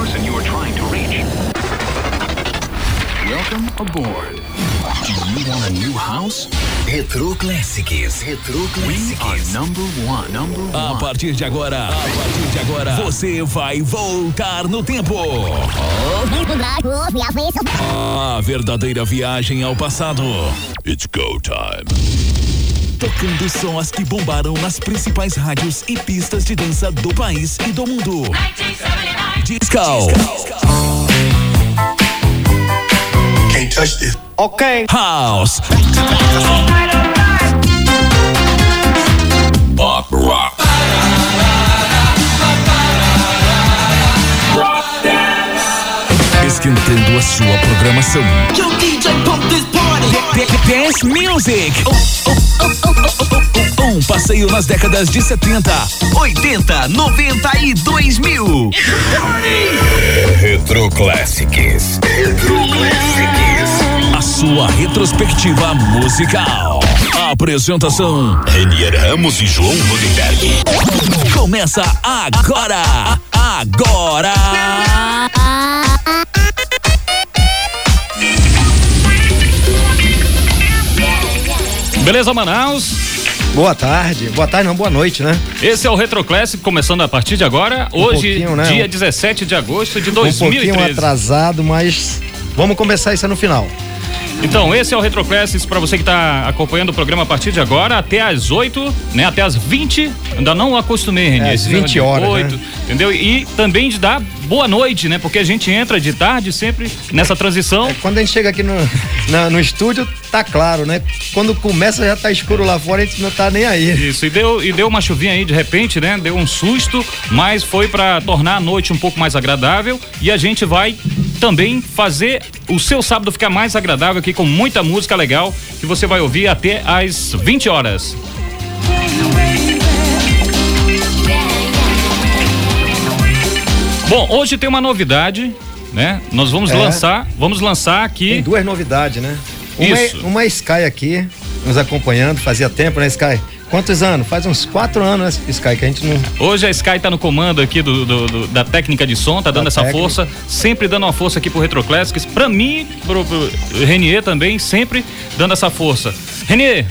person you are trying to reach. Welcome aboard. Do you want a new house? Retro Classics. Retro We are Classics. number one. Number A one. partir de agora, a partir de agora, você vai voltar no tempo. A verdadeira viagem ao passado. It's go time. Tocando sons que bombaram nas principais rádios e pistas de dança do país e do mundo. Disco. Can't touch this. Ok. House. Pop rock. Esquentando a sua programação. Dance Music. Um passeio nas décadas de 70, 80, 90 e 2000. Retro Classics. Retro Classics. a sua retrospectiva musical. Apresentação Renier Ramos e João Rodenberg. começa agora. Agora. Beleza, Manaus? Boa tarde. Boa tarde, não, boa noite, né? Esse é o Retro Classic, começando a partir de agora. Hoje, pouquinho, né? dia 17 de agosto de Um pouquinho 2013. atrasado, mas vamos começar isso no final. Então, esse é o Retro Classics para você que está acompanhando o programa a partir de agora, até às 8, né? Até às 20. Ainda não acostumei, Renê. É, esse 20 de horas, 8, né? Entendeu? E também de dar boa noite, né? Porque a gente entra de tarde sempre nessa transição. Quando a gente chega aqui no, na- no estúdio, tá claro, né? Quando começa já tá escuro lá fora, a gente não tá nem aí. Isso, e deu, e deu uma chuvinha aí de repente, né? Deu um susto, mas foi para tornar a noite um pouco mais agradável e a gente vai também fazer o seu sábado ficar mais agradável aqui com muita música legal que você vai ouvir até às 20 horas. Bom, hoje tem uma novidade, né? Nós vamos É. lançar, vamos lançar aqui Tem duas novidades, né? Uma, é, Isso. uma é Sky aqui, nos acompanhando, fazia tempo, né, Sky? Quantos anos? Faz uns quatro anos, né, Sky, que a gente não. Hoje a Sky tá no comando aqui do, do- do- da técnica de som, tá dando Da essa técnica. força, sempre dando uma força aqui pro Retro Classics. Pra mim, pro, pro Renier também, sempre dando essa força. Renier,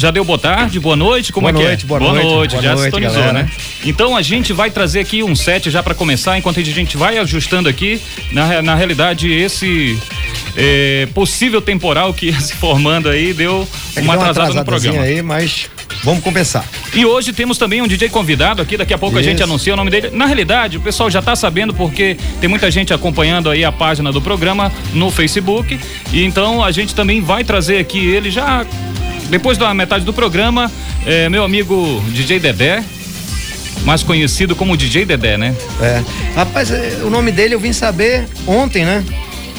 já deu boa tarde, boa noite, como Boa é que noite, é? boa noite, boa já noite, sintonizou, galera. né? Então a gente vai trazer aqui um set já pra começar, enquanto a gente vai ajustando aqui. Na, na realidade, esse eh, possível temporal que ia se formando aí deu É que uma deu atrasada no programa. aí, mas vamos compensar. E hoje temos também um DJ convidado aqui, daqui a pouco a gente Isso. anuncia o nome dele. Na realidade, o pessoal já tá sabendo porque tem muita gente acompanhando aí a página do programa no Facebook. E então a gente também vai trazer aqui ele já depois da metade do programa, é, meu amigo DJ Dedé, mais conhecido como DJ Dedé, né? É. Rapaz, é, o nome dele eu vim saber ontem, né?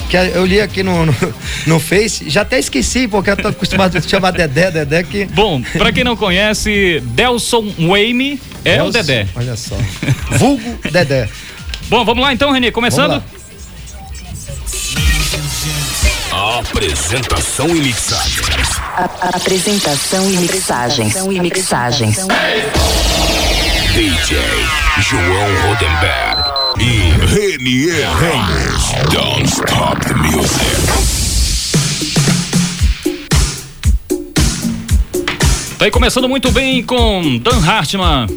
Que eu li aqui no, no, no Face, já até esqueci, porque eu tô acostumado a chamar Dedé, Dedé, que. Bom, pra quem não conhece, Delson Wayme é o Nossa, Dedé. Olha só. Vulgo Dedé. Bom, vamos lá então, Renê, começando? Vamos Apresentação e mixagem. Apresentação e mixagens. E mixagens. DJ João Rodenberg e Renier Ramos. Don't stop the music. Tá aí começando muito bem com Dan Hartman.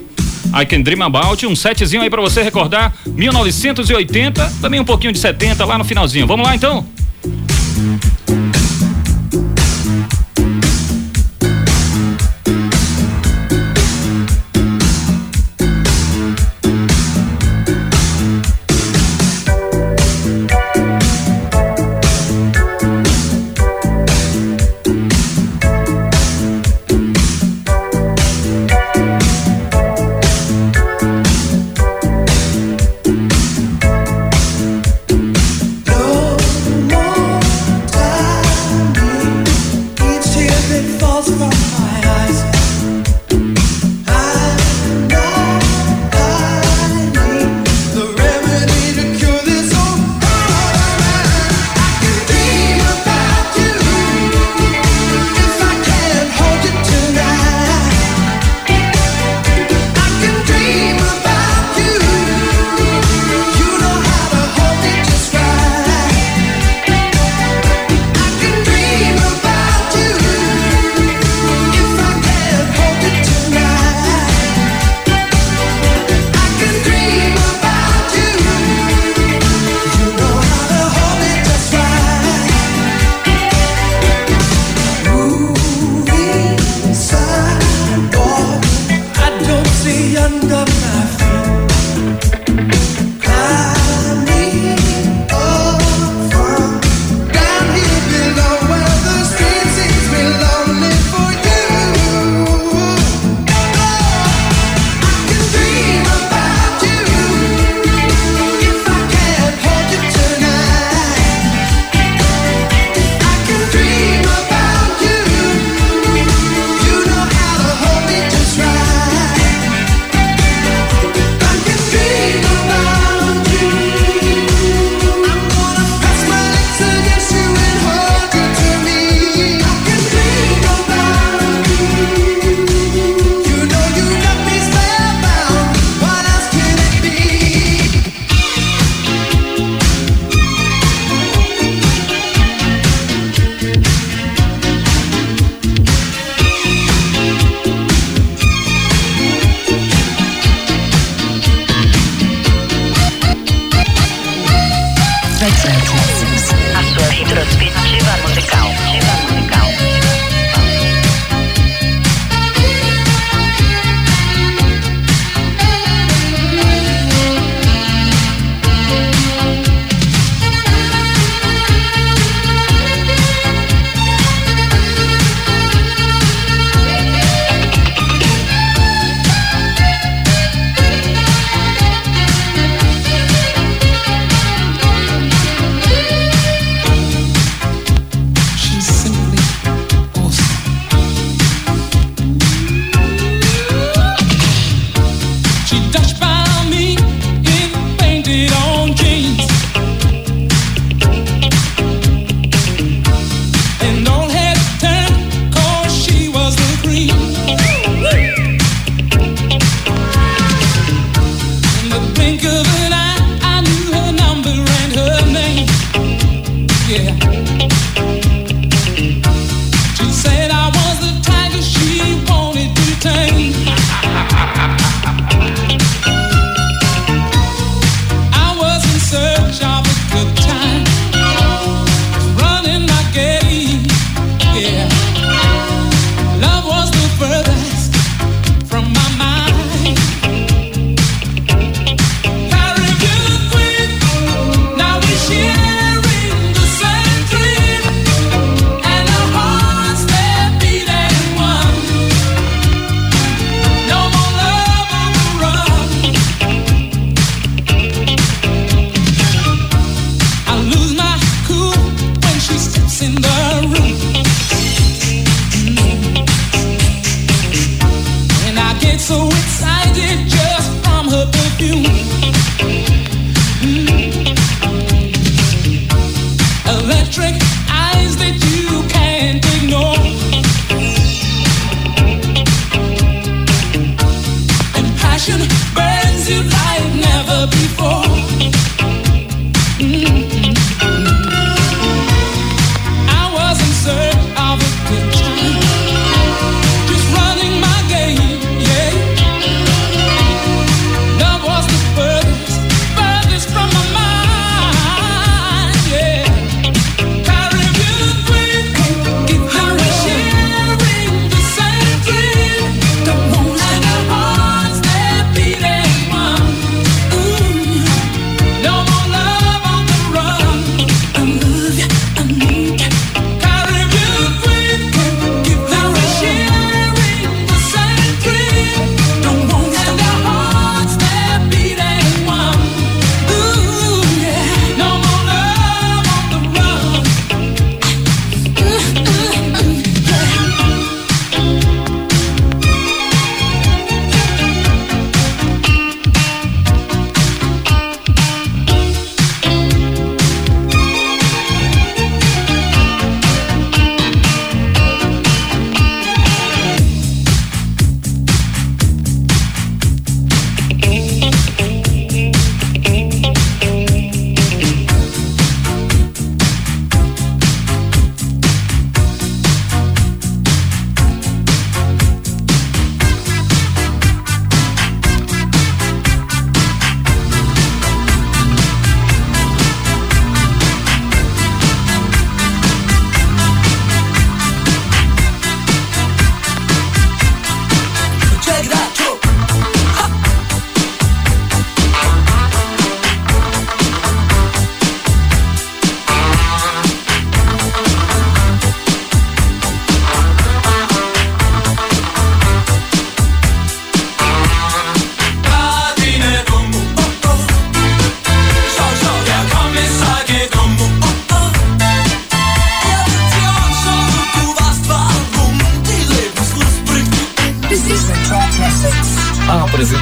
I Can Dream About, um setzinho aí pra você recordar 1980, também um pouquinho de 70 lá no finalzinho. Vamos lá então? No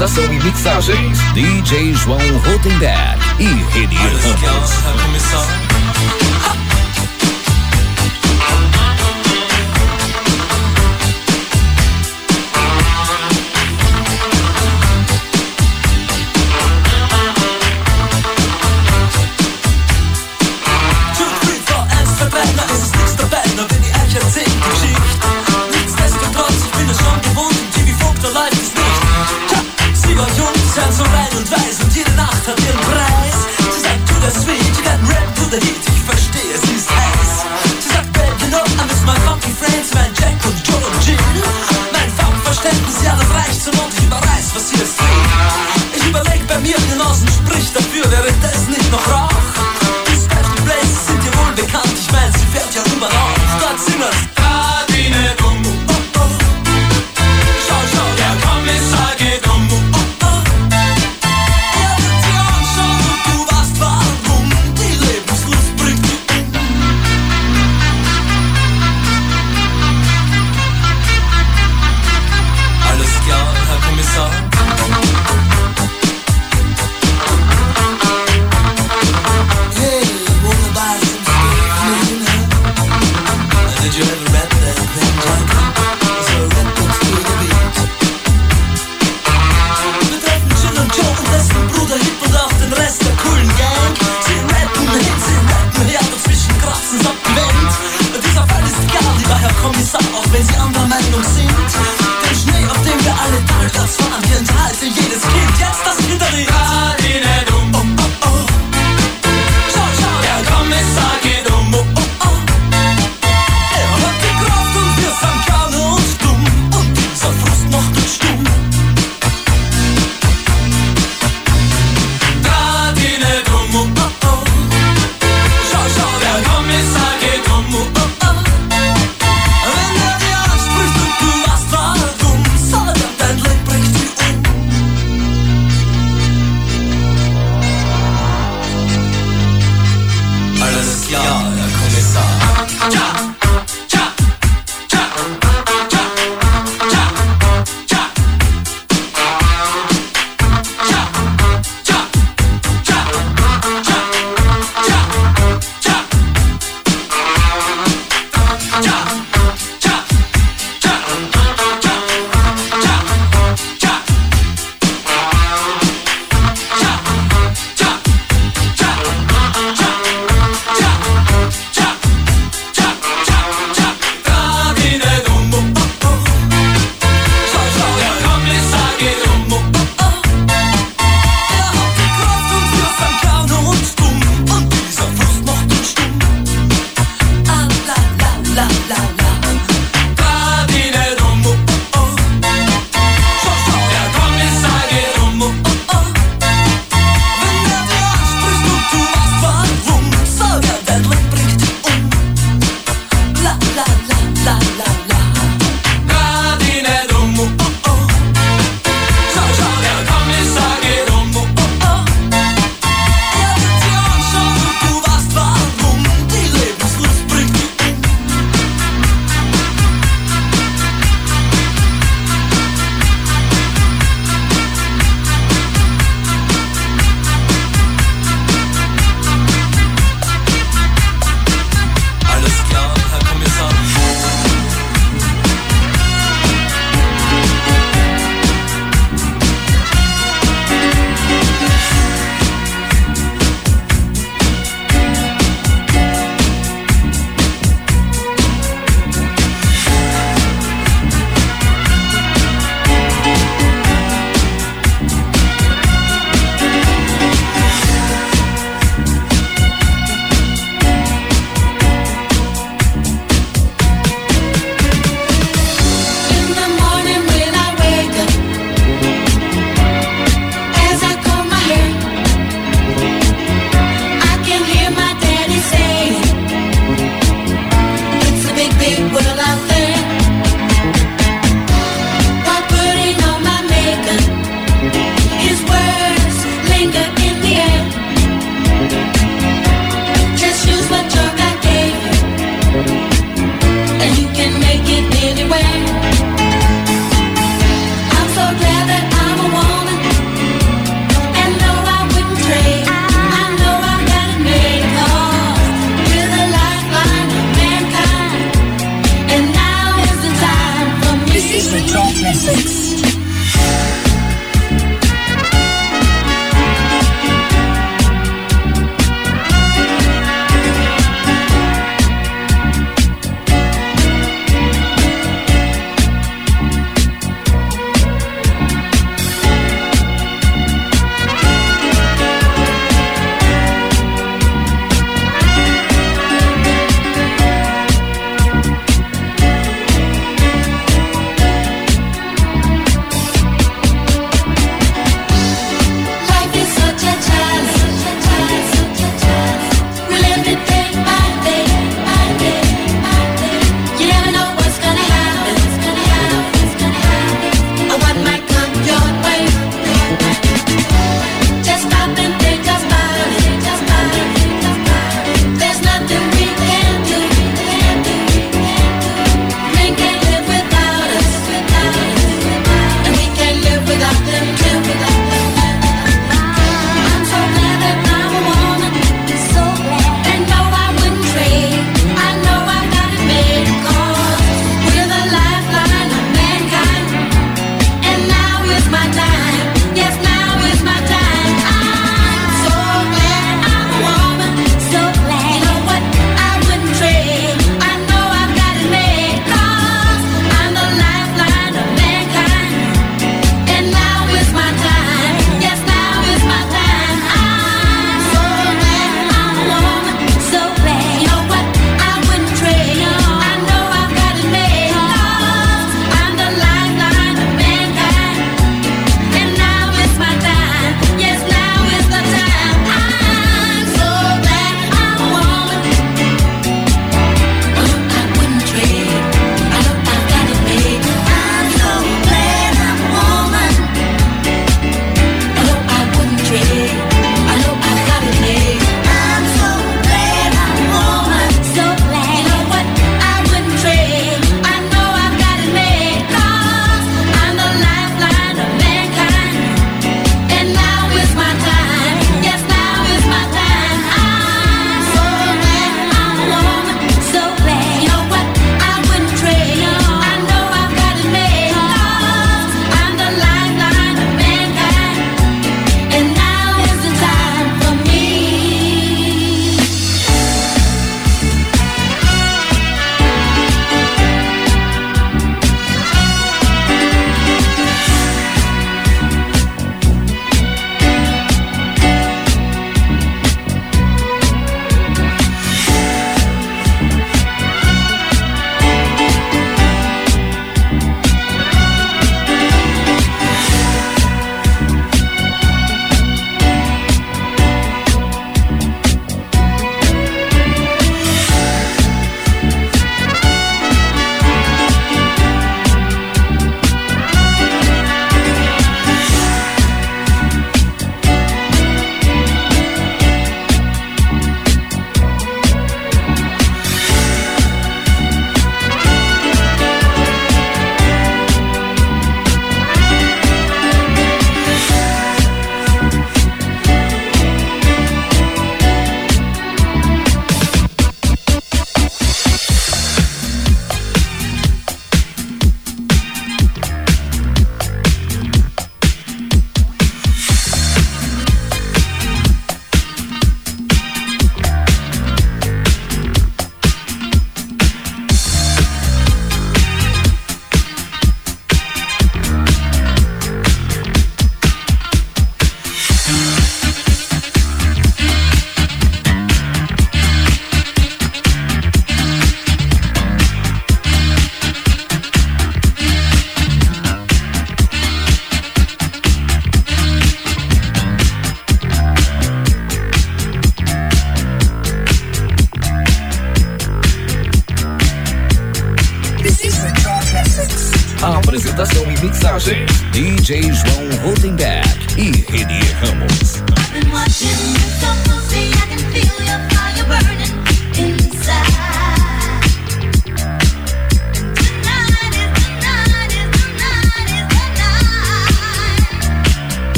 apresentação e mixagens DJ João Rotenberg e Renier Ramos.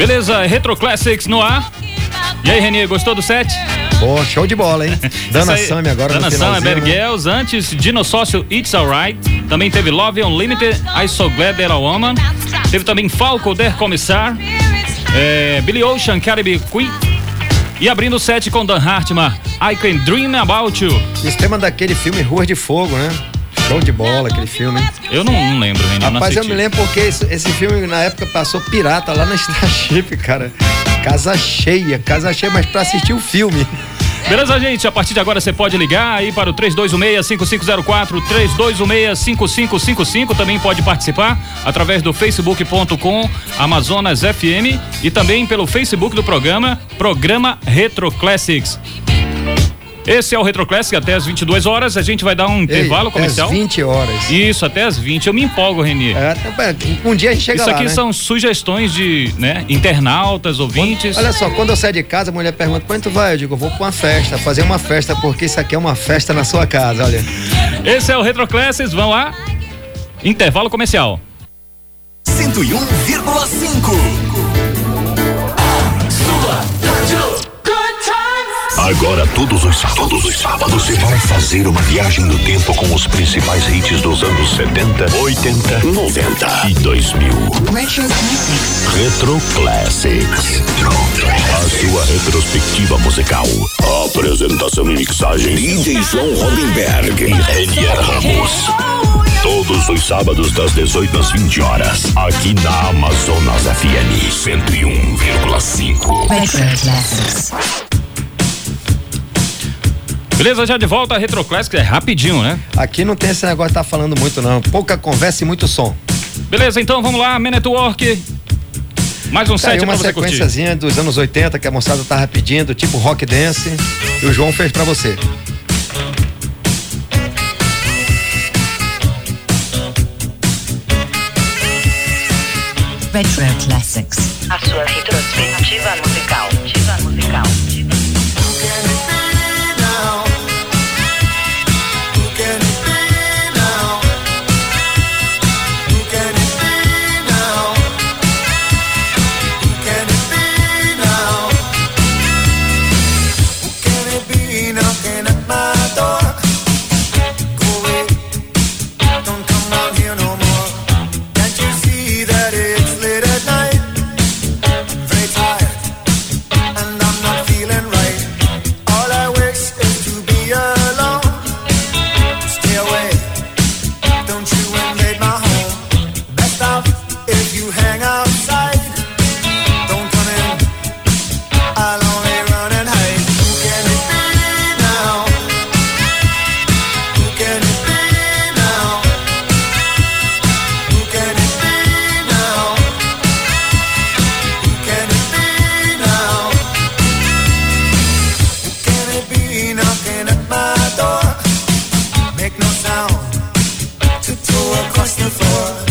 Beleza, Retro Classics no ar. E aí, Renê, gostou do set? Pô, show de bola, hein? Dana Sammy agora Dana no Sammy, né? Girls, antes Dinossócio It's Alright. Também teve Love Unlimited, I So Glad That a Woman. Teve também Falco, Der Commissar. É, Billy Ocean, Caribbean Queen. E abrindo o set com Dan Hartman, I Can Dream About You. Esse tema daquele filme Rua de Fogo, né? Show de bola aquele filme. Eu não, não lembro, não Rapaz, eu me lembro porque esse, esse filme na época passou pirata lá na Starship, cara. Casa cheia, casa cheia, mas pra assistir o filme. Beleza, gente? A partir de agora você pode ligar aí para o 3216-5504, 3216-5555. Também pode participar através do facebook.com Amazonas FM e também pelo Facebook do programa, Programa Retro Classics. Esse é o Retro Classic até as 22 horas. A gente vai dar um intervalo Ei, comercial. Às 20 horas. Isso, até as 20. Eu me empolgo, Reni. É, um dia a gente chega Isso lá, aqui né? são sugestões de né, internautas, ouvintes. Olha só, quando eu saio de casa, a mulher pergunta, onde tu vai? Eu digo, eu vou pra uma festa, fazer uma festa, porque isso aqui é uma festa na sua casa, olha. Esse é o Retro Classics, vão lá. Intervalo comercial. 101,5. Agora, todos os, todos os sábados, você vai fazer uma viagem no tempo com os principais hits dos anos 70, 80, 90 e 2000. Retro Classics. A sua retrospectiva musical. Apresentação e mixagem. DJ João Rodenberg. E Renier Ramos. Todos os sábados, das 18 às 20 horas. Aqui na Amazonas FM 101,5. Beleza, já de volta a Retro Classics, é rapidinho, né? Aqui não tem esse negócio de tá falando muito, não. Pouca conversa e muito som. Beleza, então vamos lá, Man Network. Mais um Tá set pra uma você curtir. sequenciazinha dos anos 80 que a moçada tava pedindo, tipo rock dance, e o João fez pra você. Retro Classics. A sua retrospectiva musical. Musical. Floor.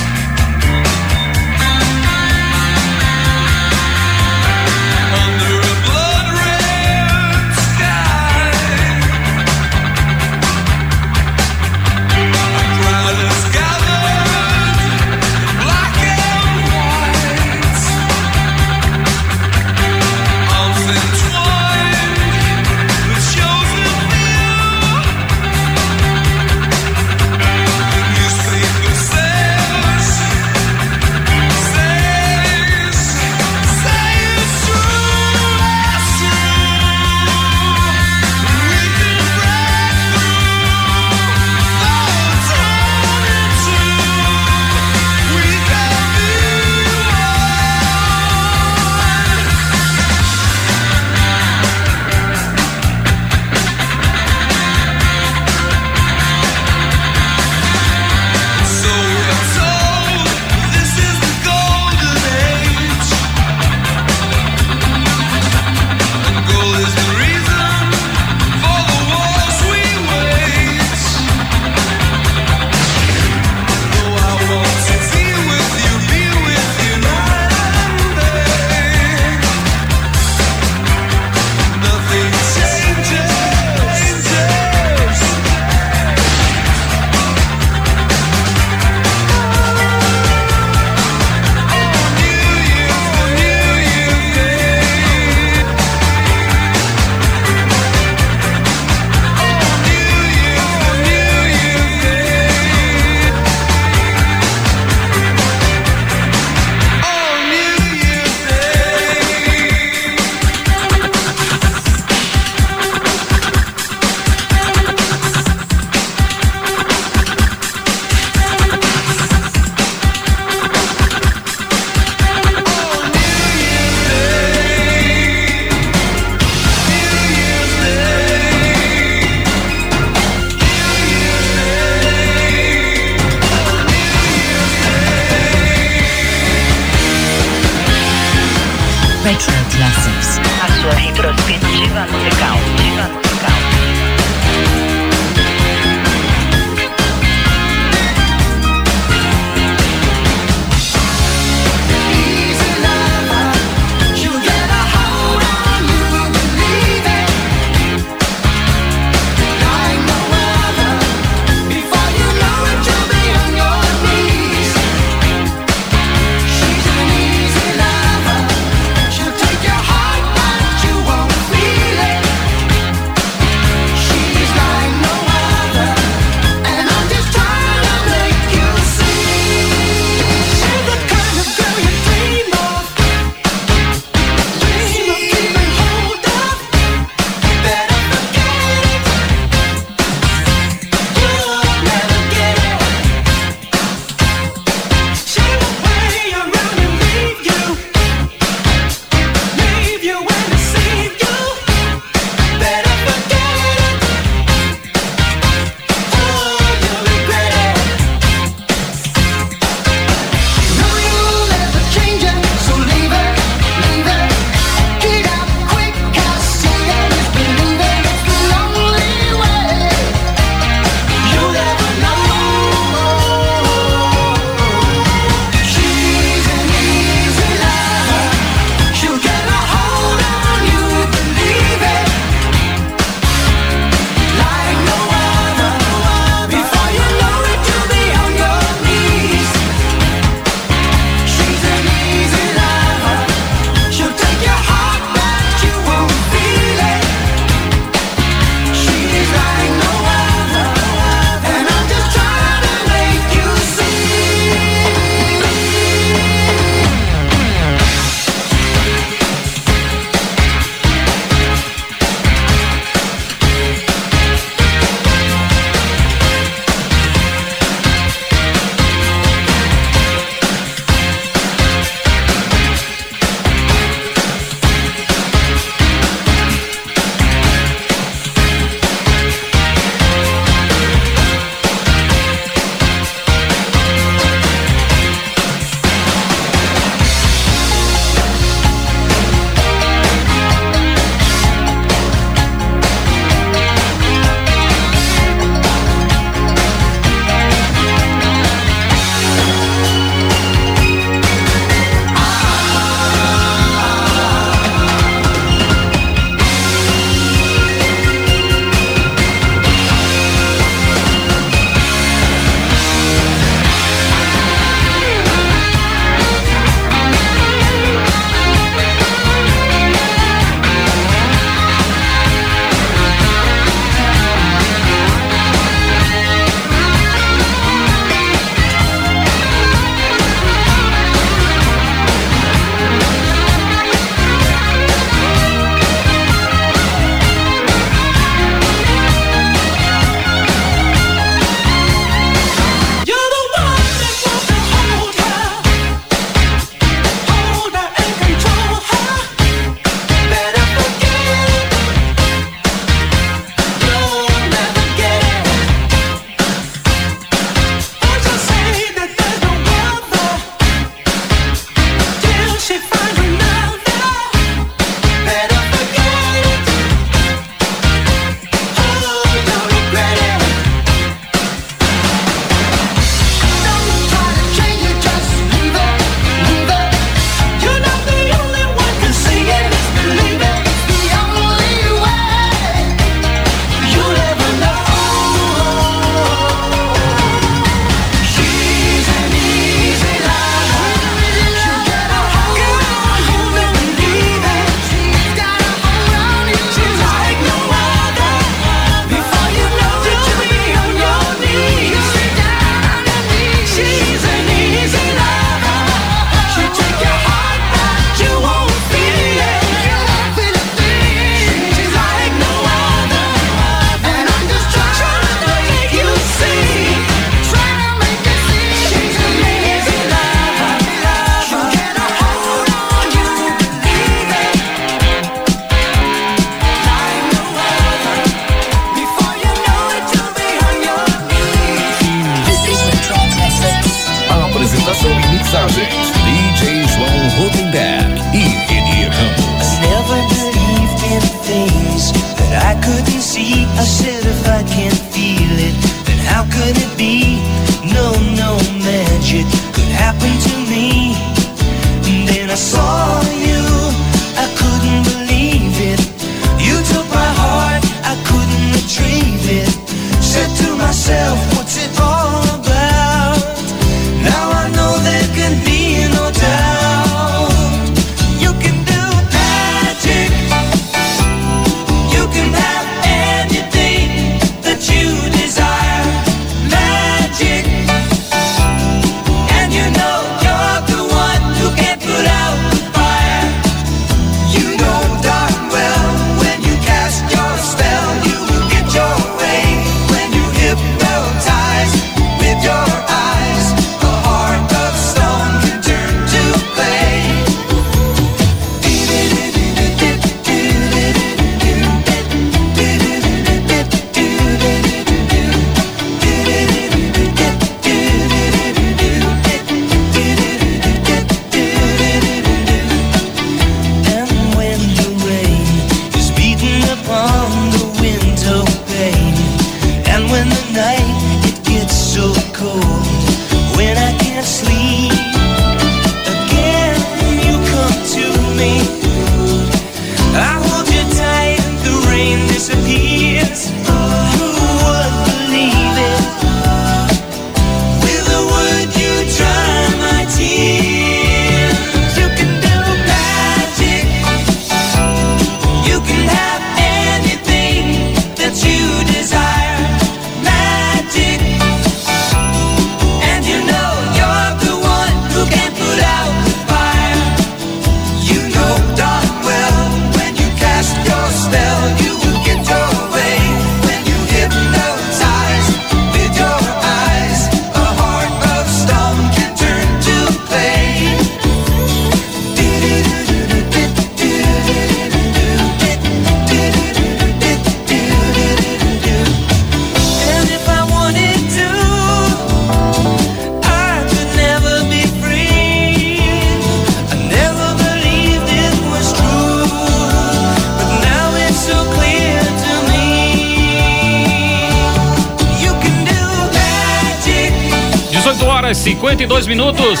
Horas 52 minutos.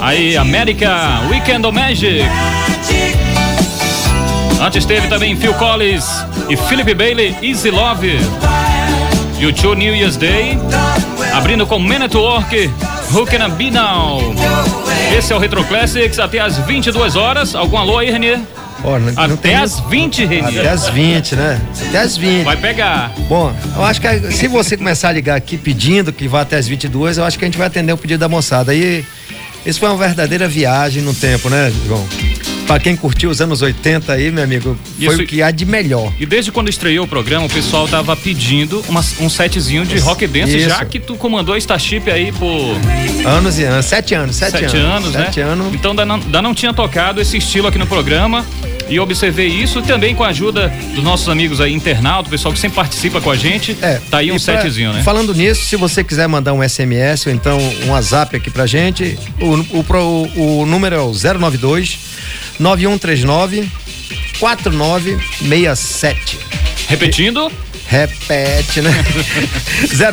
Aí, América Weekend of Magic. Antes teve também Phil Collins e Philip Bailey, Easy Love. U2 New Year's Day. Abrindo com Man at Work, Who Can I Be Now? Esse é o Retro Classics até às 22 horas. Algum alô aí, Renier? Ó, não- não Até tem- às 20, Renier. Até as 20, né? Até as 20. Vai pegar. Bom, eu acho que se você começar a ligar aqui pedindo que vá até as 22, eu acho que a gente vai atender o pedido da moçada. Aí, isso foi uma verdadeira viagem no tempo, né, João? Pra quem curtiu os anos 80 aí, meu amigo, foi Isso- o que há de melhor. E desde quando estreou o programa, o pessoal tava pedindo uma- um setzinho de rock dance, Isso. já que tu comandou a Starship aí por Anos e anos, sete anos, sete, sete anos, né? Sete anos. Então ainda não, ainda não tinha tocado esse estilo aqui no programa. E observei isso também com a ajuda dos nossos amigos aí, internautas, o pessoal que sempre participa com a gente. tá aí um É, pra- setzinho, né? Falando nisso, se você quiser mandar um SMS ou então um WhatsApp aqui pra gente, o, o, o número é o 092 9139 4967. Repetindo? Repete, né?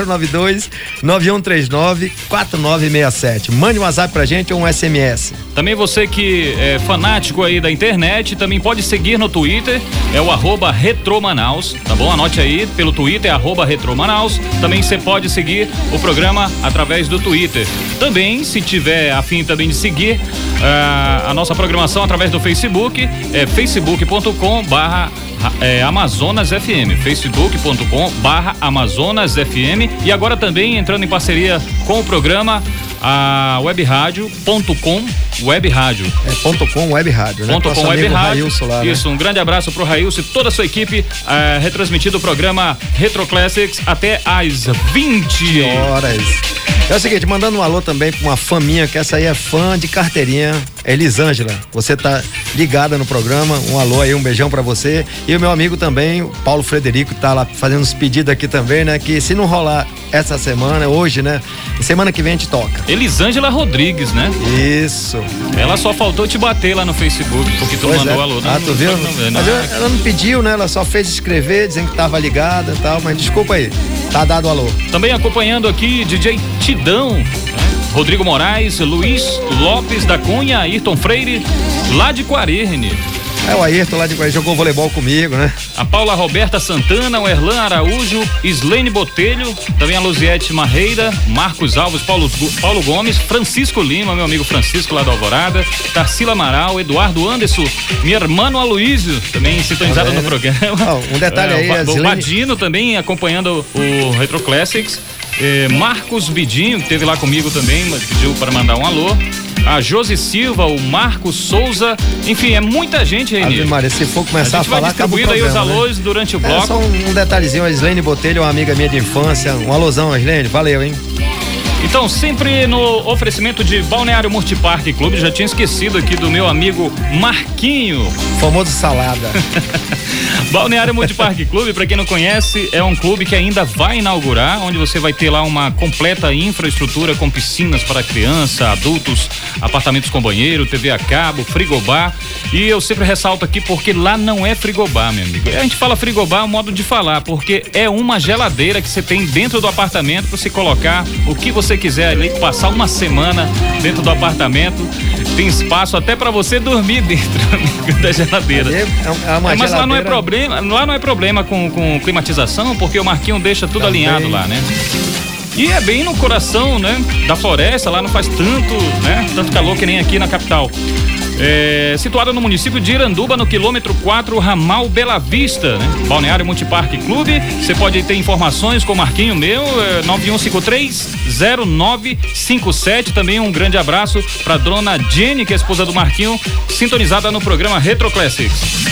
092 9139 4967. Mande um WhatsApp pra gente ou um SMS. Também você que é fanático aí da internet, também pode seguir no Twitter, é o arroba Retromanaus, tá bom? Anote aí, pelo Twitter, arroba Retromanaus. Também você pode seguir o programa através do Twitter. Também, se tiver afim também de seguir ah, a nossa programação através do Facebook, é facebook.com barra é, Amazonas FM, facebook.com barra Amazonas FM e agora também entrando em parceria com o programa a webradio.com web rádio. É ponto .com Web Rádio, né? Ponto com web rádio. Né? Isso, um grande abraço pro Railson e toda a sua equipe, eh, retransmitindo o programa Retro Classics até às 20 horas. É o seguinte, mandando um alô também pra uma fã minha, que essa aí é fã de carteirinha, é Elisângela. Você tá ligada no programa, um alô aí, um beijão pra você. E o meu amigo também, o Paulo Frederico, tá lá fazendo uns pedidos aqui também, né? Que se não rolar essa semana, hoje, né? Semana que vem a gente toca. Elisângela Rodrigues, né? Isso. Ela só faltou te bater lá no Facebook, porque tu Pois mandou é. alô. Ah, tu viu? Não, não, Mas não, eu- ela não pediu, né? Ela só fez escrever, dizendo que tava ligada e tal, mas desculpa aí. Tá dado alô. Também acompanhando aqui DJ Tidão, né? Rodrigo Moraes, Luiz Lopes da Cunha, Ayrton Freire, lá de Quarerne. É o Ayrton lá de Guarani, jogou voleibol comigo, né? A Paula Roberta Santana, o Erlan Araújo, Islene Botelho, também a Luziete Marreira, Marcos Alves, Paulo, Paulo Gomes, Francisco Lima, meu amigo Francisco lá da Alvorada, Tarsila Amaral, Eduardo Anderson, minha irmã Aloísio, também sintonizada Também, no né? programa. Um detalhe É, aí, o, Va- o Badino também acompanhando o Retro Classics. É, Marcos Bidinho, que esteve lá comigo também, mas pediu para mandar um alô. A Josi Silva, o Marcos Souza, enfim, é muita gente aí. Ave. Maria, se for começar a a, gente vai falar, o distribuindo aí os né? alôs durante o É, bloco. só um, um detalhezinho, a Islene Botelho, uma amiga minha de infância. Um alôzão, Islene, valeu, hein? Então, sempre no oferecimento de Balneário Multiparque Clube, já tinha esquecido aqui do meu amigo Marquinho. Famoso salada. Balneário Multiparque Clube, para quem não conhece, é um clube que ainda vai inaugurar, onde você vai ter lá uma completa infraestrutura com piscinas para criança, adultos, apartamentos com banheiro, TV a cabo, frigobar. E eu sempre ressalto aqui porque lá não é frigobar, meu amigo. A gente fala frigobar, é um modo de falar, porque é uma geladeira que você tem dentro do apartamento para você colocar o que você quiser ali, passar uma semana dentro do apartamento. Tem espaço até para você dormir dentro amigo, da geladeira. É, é uma É, mas lá não é geladeira- problema, lá não é problema com, com climatização, porque o Marquinho deixa tudo Também. alinhado lá, né? E é bem no coração, né? Da floresta, lá não faz tanto, né? Tanto calor que nem aqui na capital. É, situada no município de Iranduba, no quilômetro 4, ramal Bela Vista, né? Balneário Multiparque Clube. Você pode ter informações com o Marquinho meu, é, 9153-0957. Também um grande abraço pra dona Jenny, que é a esposa do Marquinho, sintonizada no programa Retro Classics.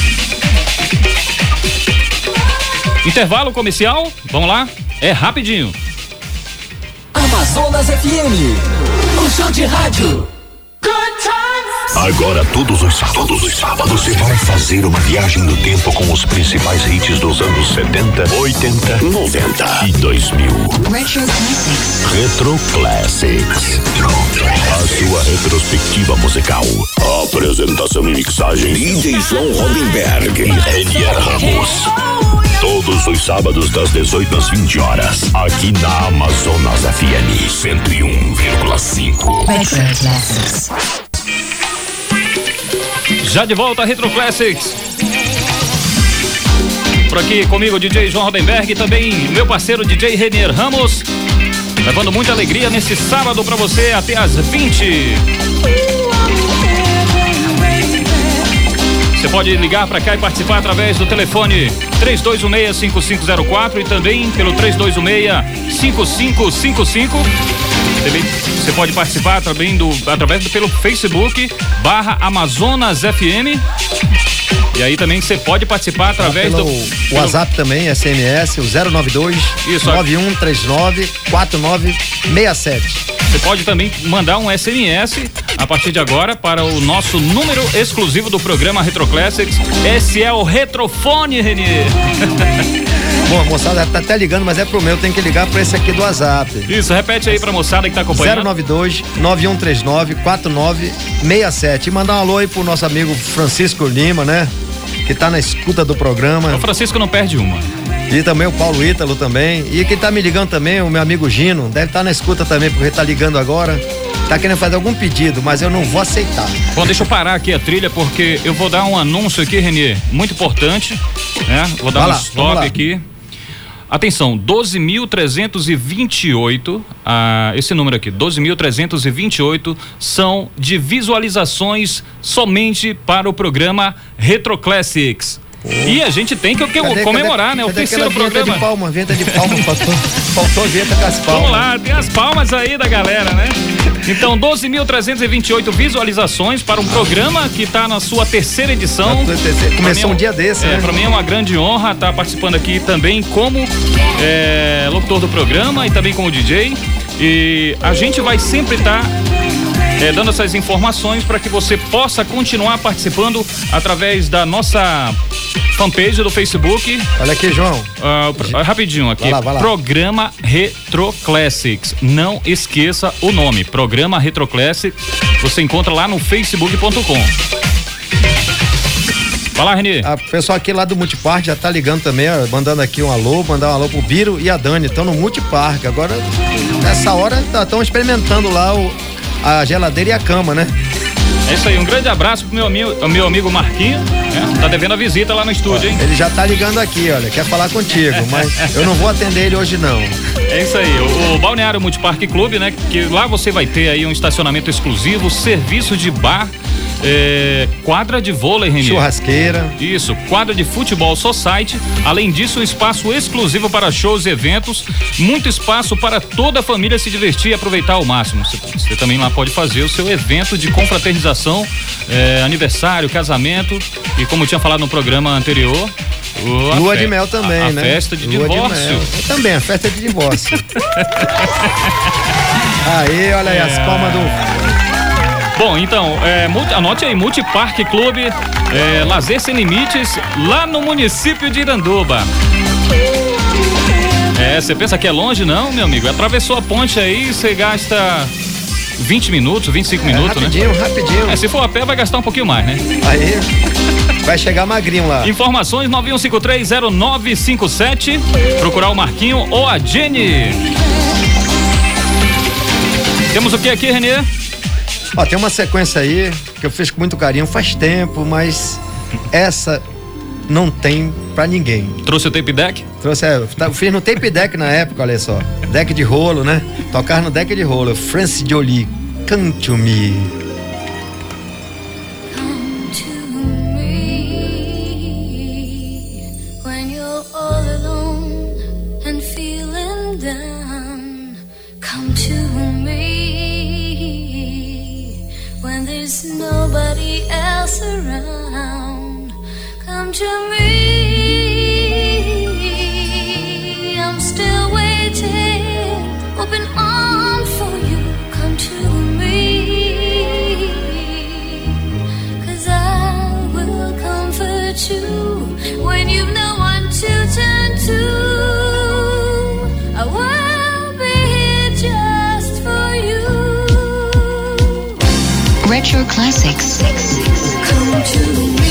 Intervalo comercial, vamos lá, é rapidinho. Amazonas FM. O show de rádio. Agora, todos os todos os sábados, você vai fazer uma viagem no tempo com os principais hits dos anos 70, 80, 90 e 2000. Retro Classics. A sua retrospectiva musical. Apresentação e mixagem. DJ João Rodenberg e Renier Ramos. Todos os sábados das 18 às 20 horas. Aqui na Amazonas FM 101,5. Já de volta Retro Classics. Por aqui comigo, DJ João Rodenberg e também meu parceiro DJ Renier Ramos. Levando muita alegria nesse sábado pra você até às 20. Você pode ligar pra cá e participar através do telefone 3216-5504 e também pelo 3216-5555. Também Você pode participar também do, através do pelo Facebook barra Amazonas FM. E aí também você pode participar através pelo do WhatsApp também, SMS, o 092 Isso, 9139 4967. Você pode também mandar um SMS a partir de agora para o nosso número exclusivo do programa Retro Classics. Esse é o Retrofone, Renier. Bom, a moçada tá até ligando, mas é pro meu, tem que ligar pra esse aqui do WhatsApp. Isso, repete aí pra moçada que tá acompanhando. 092 9139 4967. E mandar um alô aí pro nosso amigo Francisco Lima, né? Que tá na escuta do programa. O Francisco não perde uma. E também o Paulo Ítalo também. E quem tá me ligando também, o meu amigo Gino, deve estar na escuta também, porque tá ligando agora. Tá querendo fazer algum pedido, mas eu não vou aceitar. Bom, deixa eu parar aqui a trilha porque eu vou dar um anúncio aqui, Renier, muito importante, né? Vou dar Vai um lá, stop aqui. Atenção, 12.328, ah, esse número aqui, 12.328 são de visualizações somente para o programa Retro Classics. E a gente tem que Cadê- comemorar, cadê- né? O terceiro programa. de palma, vinheta de palma, faltou, faltou a vinheta com as palmas. Vamos lá, tem as palmas aí da galera, né? Então, 12.328 visualizações para um programa que está na sua terceira edição. Terceira- começou mim é um dia desse, é, né? Para mim é uma grande honra estar participando aqui também como é, locutor do programa e também como DJ. E a gente vai sempre estar é, dando essas informações para que você possa continuar participando através da nossa fanpage do Facebook. Olha aqui, João. Ah, ah, rapidinho aqui. Vai lá, vai lá. Programa Retro Classics. Não esqueça o nome. Programa Retro Classics. Você encontra lá no facebook.com. Fala, Renê. A pessoal aqui lá do Multipark já tá ligando também, ó, mandando aqui um alô, mandar um alô pro Biro e a Dani. Estão no Multipark. Agora, nessa hora, estão experimentando lá o, a geladeira e a cama, né? É isso aí. Um grande abraço pro meu amigo, meu amigo Marquinho. né? Tá devendo a visita lá no estúdio, hein? Ele já tá ligando aqui, olha, quer falar contigo, mas eu não vou atender ele hoje não. É isso aí, o, o Balneário Multiparque Clube, né? Que lá você vai ter aí um estacionamento exclusivo, serviço de bar, é, quadra de vôlei, Renê. Churrasqueira. Isso, quadra de futebol society. Além disso, um espaço exclusivo para shows e eventos. Muito espaço para toda a família se divertir e aproveitar ao máximo. Você, você também lá pode fazer o seu evento de confraternização, é, aniversário, casamento. E como eu tinha falado no programa anterior. Lua fe- de mel também, a, a né? festa de Lua divórcio. mel. Eu também, a festa de divórcio. aí, olha aí, as palmas do. Bom, então, é, multi- anote aí, Multiparque Clube, é, Lazer Sem Limites, lá no município de Iranduba. É, você pensa que é longe? Não, meu amigo. Atravessou a ponte aí, você gasta 20 minutos, 25 minutos, né? rapidinho, rapidinho. É, se for a pé, vai gastar um pouquinho mais, né? Aí, vai chegar magrinho lá. Informações 91530957. Procurar o Marquinho ou a Jenny. Temos o que aqui, Renê? Ó, tem uma sequência aí que eu fiz com muito carinho faz tempo, mas essa não tem pra ninguém. Trouxe o tape deck? Trouxe, é, tá- eu fiz no tape deck na época, olha só. Deck de rolo, né? Tocar no deck de rolo. Francis Jolie, Come to Me. Come to me. I'm still waiting, open for you. Come to I will comfort you when you've no one to turn to. I will. Retro Classics to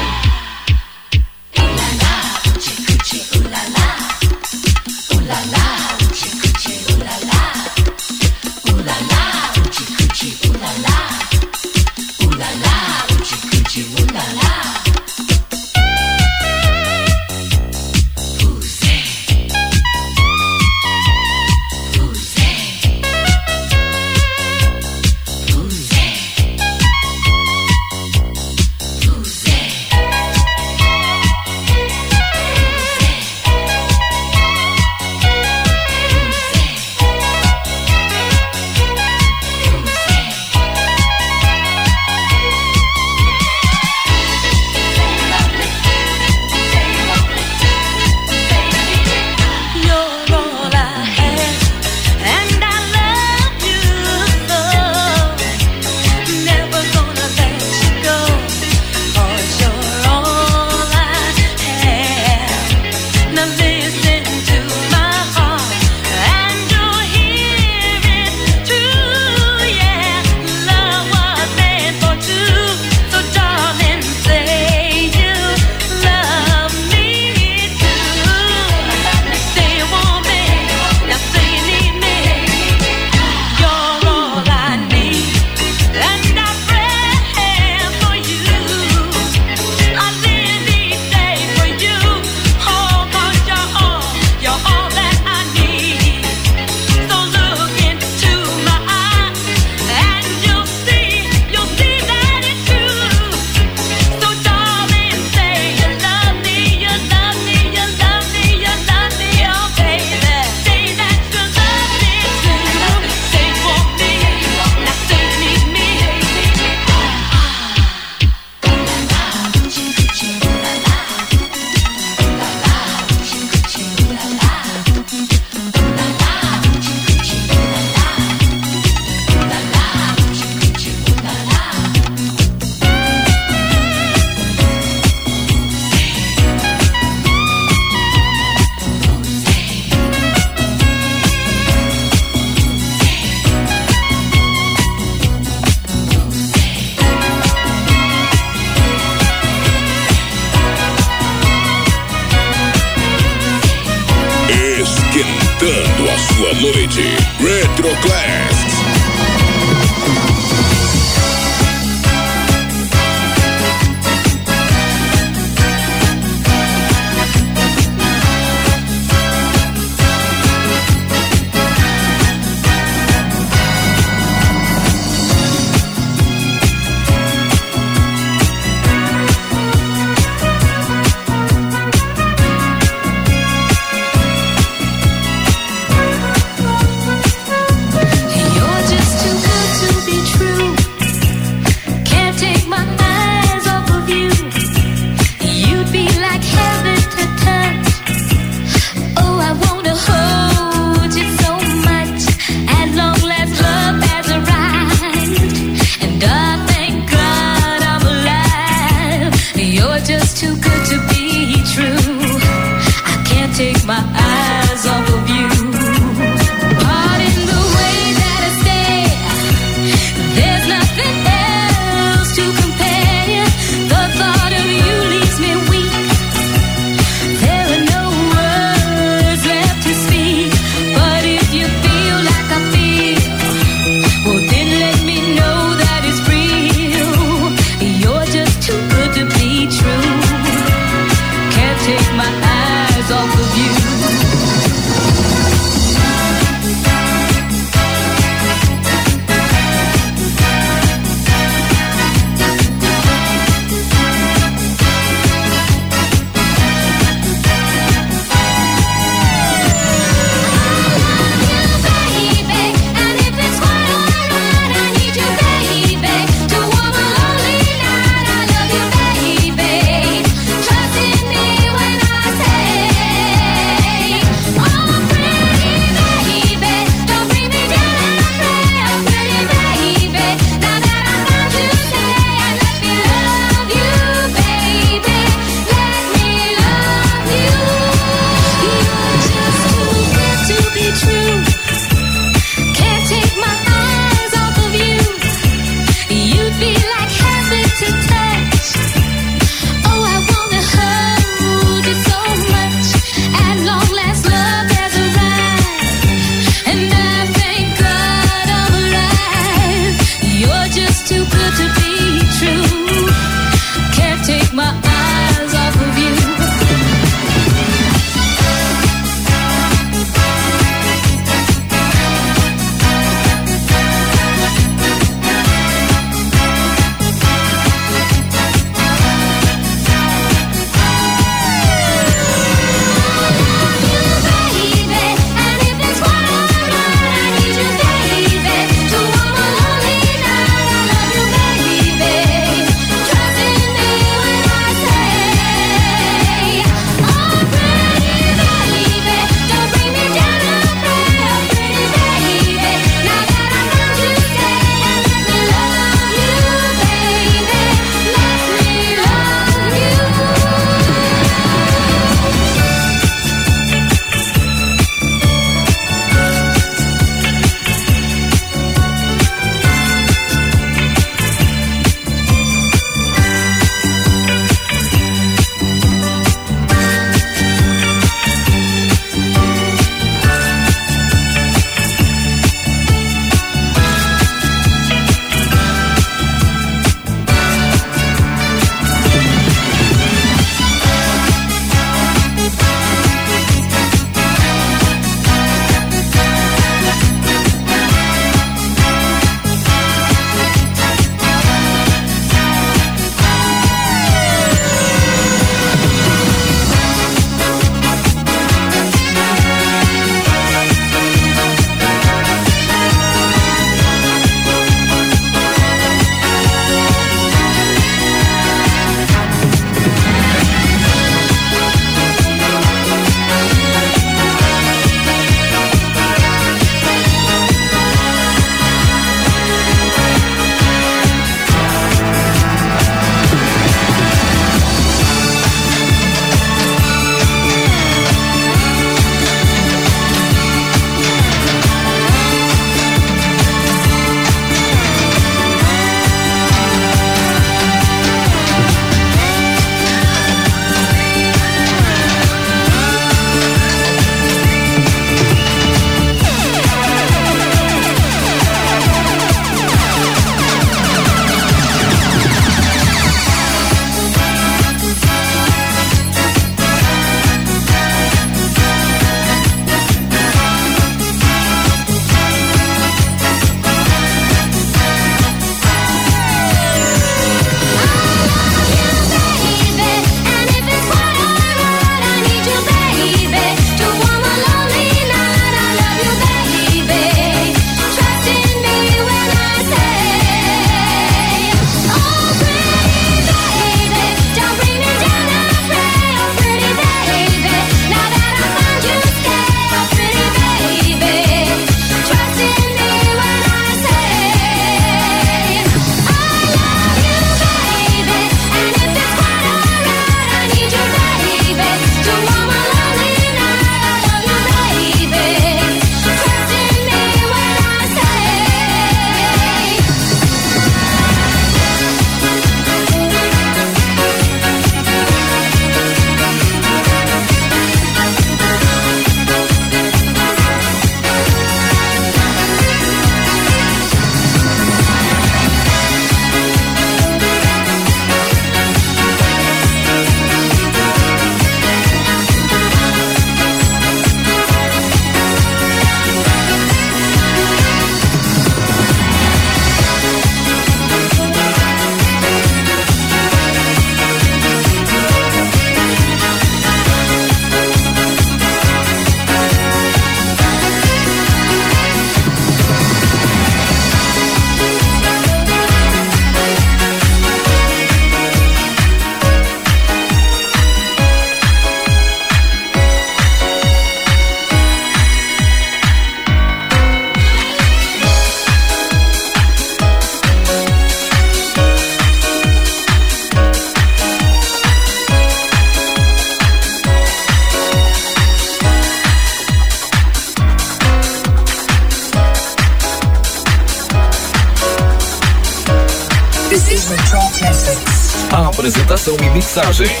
Apresentação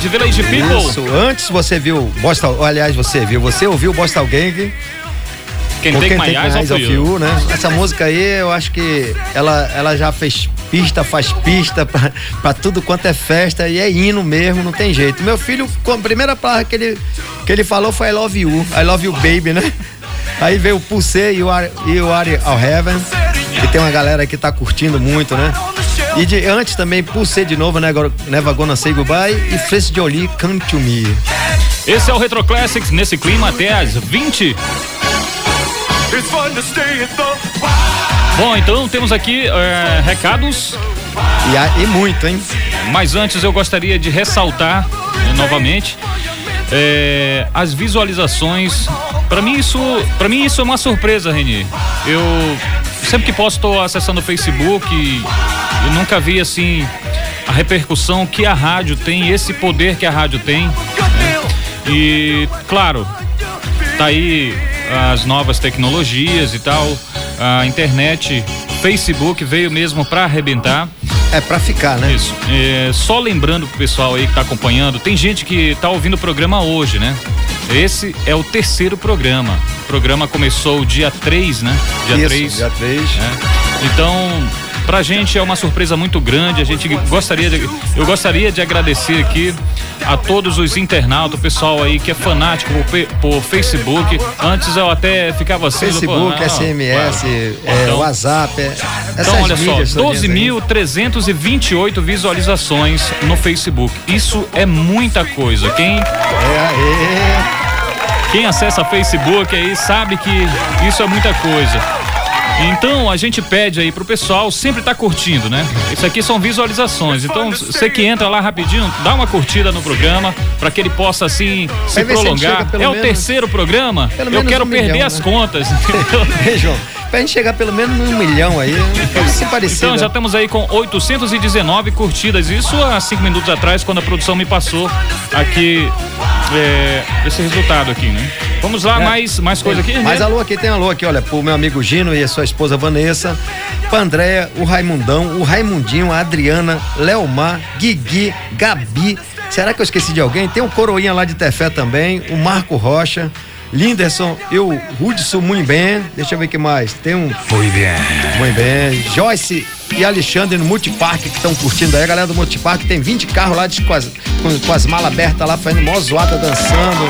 de Village People. Isso, antes você viu Boston, aliás, você viu, você ouviu Boston Gang. Quem tem my eyes Eyes you. né? Essa música aí, eu acho que ela, ela já fez pista, faz pista pra, pra tudo quanto é festa e é hino mesmo, não tem jeito. Meu filho, a primeira palavra que ele, que ele falou foi I love you, I love you baby, né? Aí veio o Pulse You Are, you are All Heaven, que tem uma galera que tá curtindo muito, né? E de, antes também Pulse de novo, né? Agora, Never Gonna Say Goodbye e Face Jolie Come To Me. Esse é o Retro Classics nesse clima até às 20. It's fun to stay at the Bom, então temos aqui eh, recados. E, há- e muito, hein? Mas antes eu gostaria de ressaltar né, novamente eh, as visualizações. Para mim isso, para mim isso é uma surpresa, Reni. Eu sempre que posso estou acessando o Facebook e eu nunca vi assim a repercussão que a rádio tem, esse poder que a rádio tem. né? E claro, tá aí as novas tecnologias e tal, a internet, Facebook veio mesmo para arrebentar. É pra ficar, né? Isso. É, só lembrando pro pessoal aí que tá acompanhando, tem gente que tá ouvindo o programa hoje, né? Esse é o terceiro programa. O programa começou dia 3, né? Dia Isso, 3. dia 3. Então, pra gente é uma surpresa muito grande. A gente gostaria de, eu gostaria de agradecer aqui a todos os internautas, o pessoal aí que é fanático por, por Facebook. Antes eu até ficava assim, pô, Facebook, não, SMS, é, Então- WhatsApp, é, então, olha só, mídias todinhas aí. 12.328 visualizações no Facebook. Isso é muita coisa. Quem, É, quem acessa Facebook aí sabe que isso é muita coisa. Então a gente pede aí pro pessoal sempre tá curtindo, né? Isso aqui são visualizações. Então você que entra lá rapidinho, dá uma curtida no programa para que ele possa assim se prolongar. É o menos- terceiro programa. Eu quero um perder milhão, as né? contas. Ei, João, pra gente chegar pelo menos num milhão aí, pode ser parecido. Então já estamos aí com 819 curtidas. Isso há cinco minutos atrás, quando a produção me passou aqui é, esse resultado aqui, né? Vamos lá, É. mais, mais coisa aqui? Mas né? alô aqui, tem alô aqui, olha, pro meu amigo Gino e a sua esposa Vanessa, pra Andréia, o Raimundão, o Raimundinho, a Adriana, Leomar, Guigui, Gabi. Será que eu esqueci de alguém? Tem o Coroinha lá de Tefé também, o Marco Rocha, Linderson e o Hudson muito bem. Deixa eu ver o que mais. Tem um. Muito bem. Muito bem. Joyce e Alexandre no Multipark que estão curtindo aí. A galera do Multipark tem 20 carros lá de, com, as, com, com as malas abertas lá, fazendo mó zoada, dançando.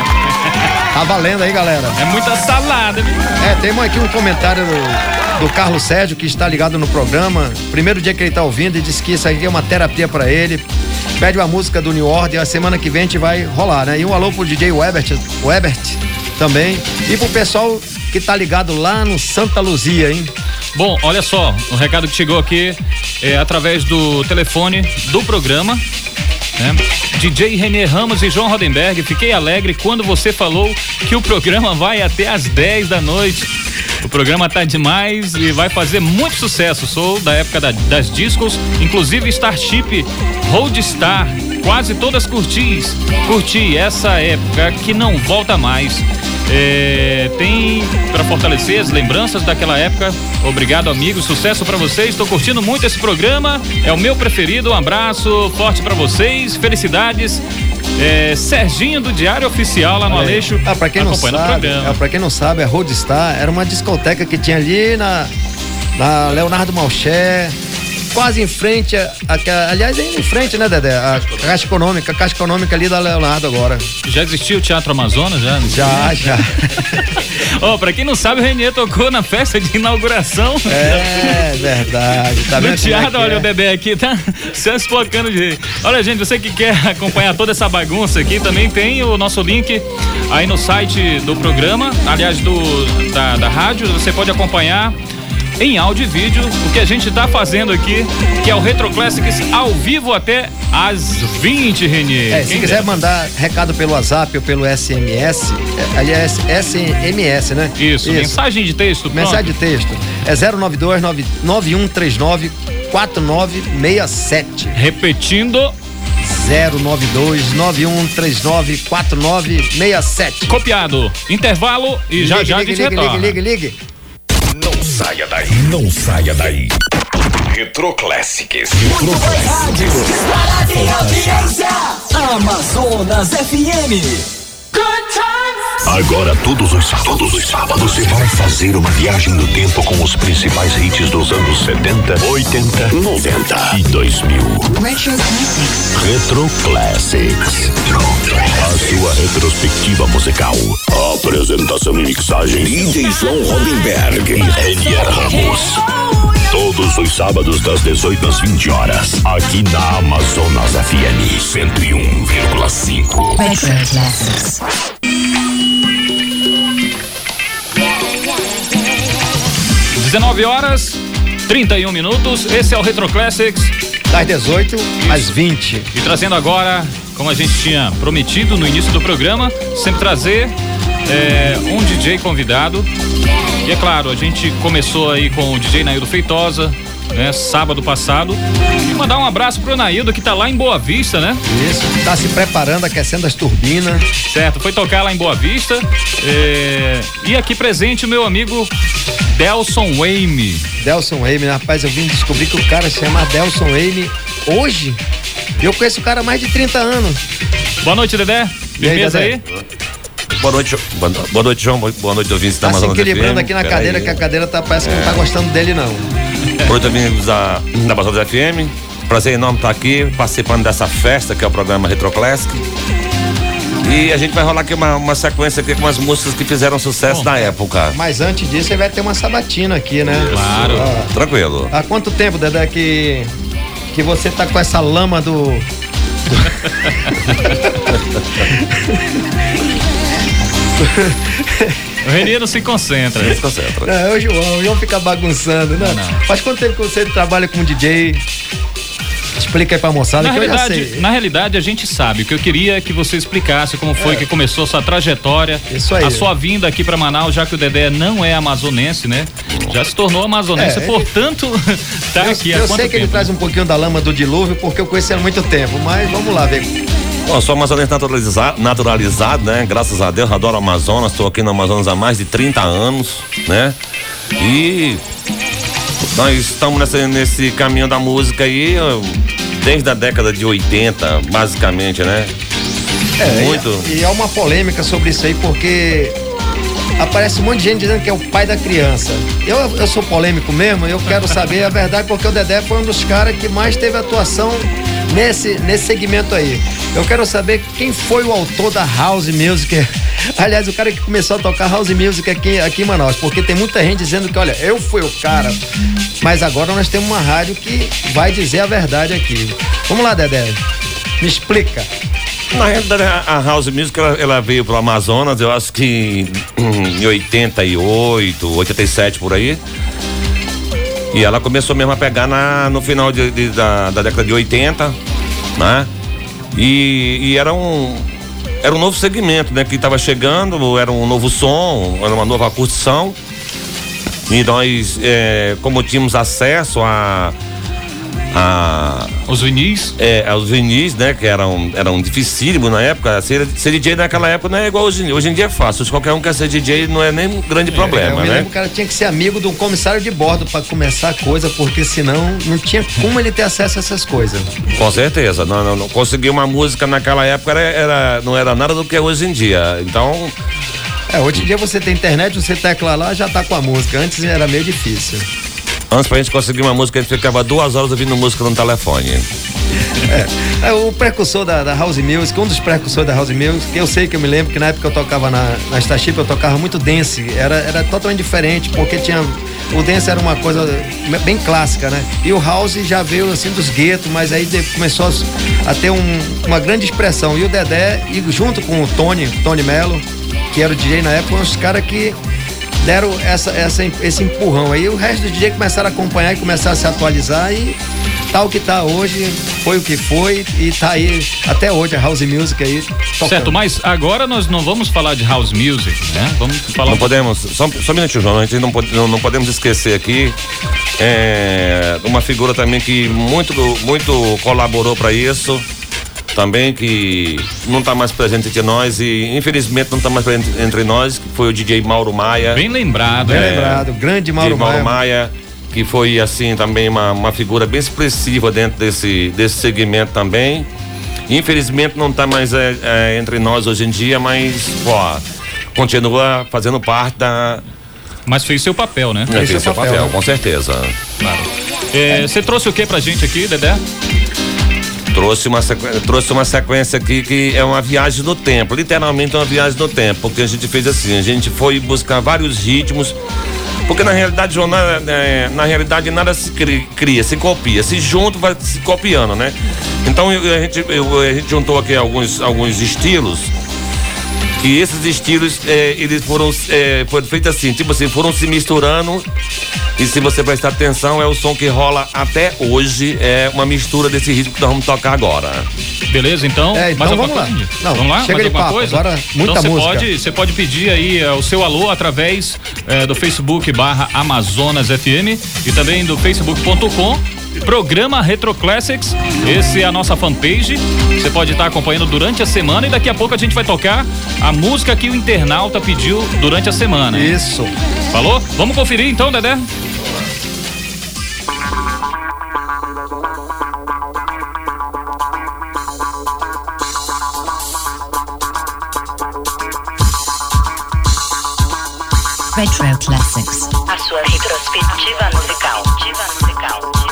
Tá valendo aí, galera. É muita salada, viu? É, tem aqui um comentário do, do Carlos Sérgio, que está ligado no programa. Primeiro dia que ele está ouvindo e disse que isso aqui é uma terapia para ele. Pede uma música do New Order, a semana que vem a gente vai rolar, né? E um alô pro DJ Webert, Webert também. E pro pessoal que tá ligado lá no Santa Luzia, hein? Bom, olha só, o recado que chegou aqui é através do telefone do programa. né? DJ Renê Ramos e João Rodenberg, fiquei alegre quando você falou que o programa vai até às 10 da noite. O programa tá demais e vai fazer muito sucesso. Sou da época da- das discos, inclusive Starship Roadstar. Quase todas curti, curti essa época que não volta mais. É, tem, pra fortalecer as lembranças daquela época. Obrigado, amigo. Sucesso pra vocês. Tô curtindo muito esse programa. É o meu preferido. Um abraço forte pra vocês. Felicidades. É, Serginho do Diário Oficial lá no Olha. Aleixo. Ah, pra quem não sabe, é, pra quem não sabe, a Roadstar era uma discoteca que tinha ali na, na Leonardo Malché, quase em frente, a, a- aliás, ainda em frente, né, Dedé? A Caixa Econômica, a Caixa Econômica ali da Leonardo agora. Já existiu o Teatro Amazonas? Já? Já, já. Ó, pra quem não sabe, o Renier tocou na festa de inauguração. É verdade. Tá vendo é teatro, que olha é? o Dedé aqui, tá se espocando de. Olha, gente, você que quer acompanhar toda essa bagunça aqui, também tem o nosso link aí no site do programa, aliás, do, da, da rádio, você pode acompanhar. Em áudio e vídeo, o que a gente tá fazendo aqui, que é o Retro Classics ao vivo até às 20, Renier. É, se quiser dera. mandar recado pelo WhatsApp ou pelo SMS, é, aliás, SMS, né? Isso, mensagem de texto, pronto. Mensagem de texto. É 092 9- 9139 4967. Repetindo. 092 9139 4967. Copiado. Intervalo e já Ligue, já a ligue, gente ligue, retorna. ligue, ligue, ligue. Não saia daí. Não saia daí. Retro Classics. Amazonas FM. Agora, todos os sábados, todos os sábados, você vai fazer uma viagem no tempo com os principais hits dos anos 70, 80, 90 e 2000. Retro Classics. A sua retrospectiva musical. Apresentação e mixagem. DJ João Rodenberg e Renier Ramos. Todos os sábados das 18 às 20 horas. Aqui na Amazonas FM 101,5. Retro Classics. 19 horas, 31 minutos. Esse é o Retro Classics. Das 18 às 20. E trazendo agora, como a gente tinha prometido no início do programa, sempre trazer é, um DJ convidado. E é claro, a gente começou aí com o DJ Naildo Feitosa, né, sábado passado. E mandar um abraço pro Naildo que tá lá em Boa Vista, né? Isso, tá se preparando, aquecendo as turbinas. Certo, foi tocar lá em Boa Vista. é, e aqui presente o meu amigo Delson Wayme. Delson Wayne, rapaz, eu vim descobrir que o cara se chama Delson Wayne hoje. Eu conheço o cara há mais de 30 anos. Boa noite, Dedé. Firmeza aí? Dedé? Boa noite, boa no- boa noite, João. Boa noite, ouvintes da Tá se Amazonas equilibrando aqui na Pera cadeira, aí. que a cadeira tá, parece que não tá gostando dele, não. Noite, ouvintes da, da Amazonas FM. Prazer enorme estar aqui participando dessa festa que é o programa Retro Classic. E a gente vai rolar aqui uma, uma sequência aqui com umas músicas que fizeram sucesso na época. Mas antes disso, ele vai ter uma sabatina aqui, né? Claro. Ó, Tranquilo. há quanto tempo, Dedé, que, que você tá com essa lama do. O Renier não se concentra. Não se concentra. Não, é o João, o João fica bagunçando, né? Faz quanto tempo que você trabalha como DJ? Explica aí pra moçada Na que eu já realidade, sei. na realidade, a gente sabe. O que eu queria é que você explicasse como foi É. que começou sua trajetória. Isso aí. A sua vinda aqui pra Manaus, já que o Dedé não é amazonense, né? Já se tornou amazonense, É, ele- portanto, tá eu aqui há eu sei que ele traz um pouquinho da lama do dilúvio, porque eu conheci ele há muito tempo, mas vamos lá ver. Bom, eu sou amazonense naturalizado, naturalizado, né? Graças a Deus, adoro Amazonas. Estou aqui no Amazonas há mais de 30 anos, né? E nós estamos nessa- nesse caminho da música aí desde a década de 80, basicamente, né? É, Muito. E, e há uma polêmica sobre isso aí, porque aparece um monte de gente dizendo que é o pai da criança. Eu, eu sou polêmico mesmo, eu quero saber a verdade, porque o Dedé foi um dos caras que mais teve atuação nesse, nesse segmento aí. Eu quero saber quem foi o autor da House Music. Aliás, o cara que começou a tocar House Music aqui, aqui em Manaus, porque tem muita gente dizendo que, olha, eu fui o cara. Mas agora nós temos uma rádio que vai dizer a verdade aqui. Vamos lá, Dedé. Me explica. Na realidade, a House Music ela, ela veio pro Amazonas, eu acho que em 88, 87 por aí. E ela começou mesmo a pegar na, no final de- de- da, da década de 80, né? E, e era um era um novo segmento, né? Que estava chegando, era um novo som, era uma nova curtição. E nós, é, como tínhamos acesso a a os vinis? É, os vinis, né, que eram, eram dificílimos na época. Ser, ser DJ naquela época não é igual hoje em dia. Hoje em dia é fácil. Se qualquer um quer ser DJ, não é nem um grande É, eu problema, me né? que o cara tinha que ser amigo de um comissário de bordo para começar a coisa, porque senão não tinha como ele ter acesso a essas coisas. Com certeza. Não, não, não. Conseguir uma música naquela época era, era- não era nada do que é hoje em dia. Então, É, hoje em dia você tem internet, você tecla lá, já tá com a música. Antes era meio difícil. Antes pra gente conseguir uma música, a gente ficava duas horas ouvindo música no telefone. É, é, o precursor da, da House Music, um dos precursores da House Music, que eu sei que eu me lembro que na época eu tocava na, na Starship, eu tocava muito dance. Era, era totalmente diferente, porque tinha. O dance era uma coisa bem clássica, né? E o House já veio assim dos guetos, mas aí começou a, a ter um- uma grande expressão. E o Dedé, e junto com o Tony, Tony Mello, que era o DJ na época, os caras que deram essa, essa, esse empurrão aí. O resto do DJ começaram a acompanhar e começaram a se atualizar e tá o que tá hoje, foi o que foi e tá aí até hoje a House Music aí. tocando. Certo, mas agora nós não vamos falar de house music, né? Vamos falar Não podemos, só, só um minutinho, João, a gente não, pode- não, não podemos esquecer aqui é, uma figura também que muito, muito colaborou para isso, também que não está mais presente entre nós e infelizmente não está mais presente entre nós, que foi o DJ Mauro Maia. Bem lembrado, Bem lembrado, grande Mauro DJ Mauro Maia. Maia, que foi assim também uma, uma figura bem expressiva dentro desse, desse segmento também. Infelizmente não está mais é, é, entre nós hoje em dia, mas pô, continua fazendo parte da. Mas fez seu papel, né? Fez seu papel, né? com certeza. É, Você trouxe o que pra gente aqui, Dedé? Trouxe uma, sequ... trouxe uma sequência aqui que é uma viagem no tempo, literalmente uma viagem no tempo, porque a gente fez assim, a gente foi buscar vários ritmos, porque na realidade, João, na, na- realidade nada se cri- cria, se copia, se junto vai se copiando, né? Então a, gente, eu- a gente juntou aqui alguns, alguns estilos, que esses estilos, eh, eles foram, eh, foram feitos assim, tipo assim, foram se misturando e se você prestar atenção, é o som que rola até hoje, é uma mistura desse ritmo que nós vamos tocar agora. Beleza, então. É, então vamos lá. Não, vamos lá? chega mais de papo, coisa? agora muita então você música. pode, você pode pedir aí eh, o seu alô através eh, do Facebook barra Amazonas FM e também do facebook.com Programa Retro Classics, esse é a nossa fanpage. Você pode estar acompanhando durante a semana e daqui a pouco a gente vai tocar a música que o internauta pediu durante a semana. Isso. Falou? Vamos conferir então, Dedé? Retro Classics. A sua retrospectiva musical. Diva musical.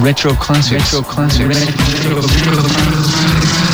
Retro Classics. Retro Classics. You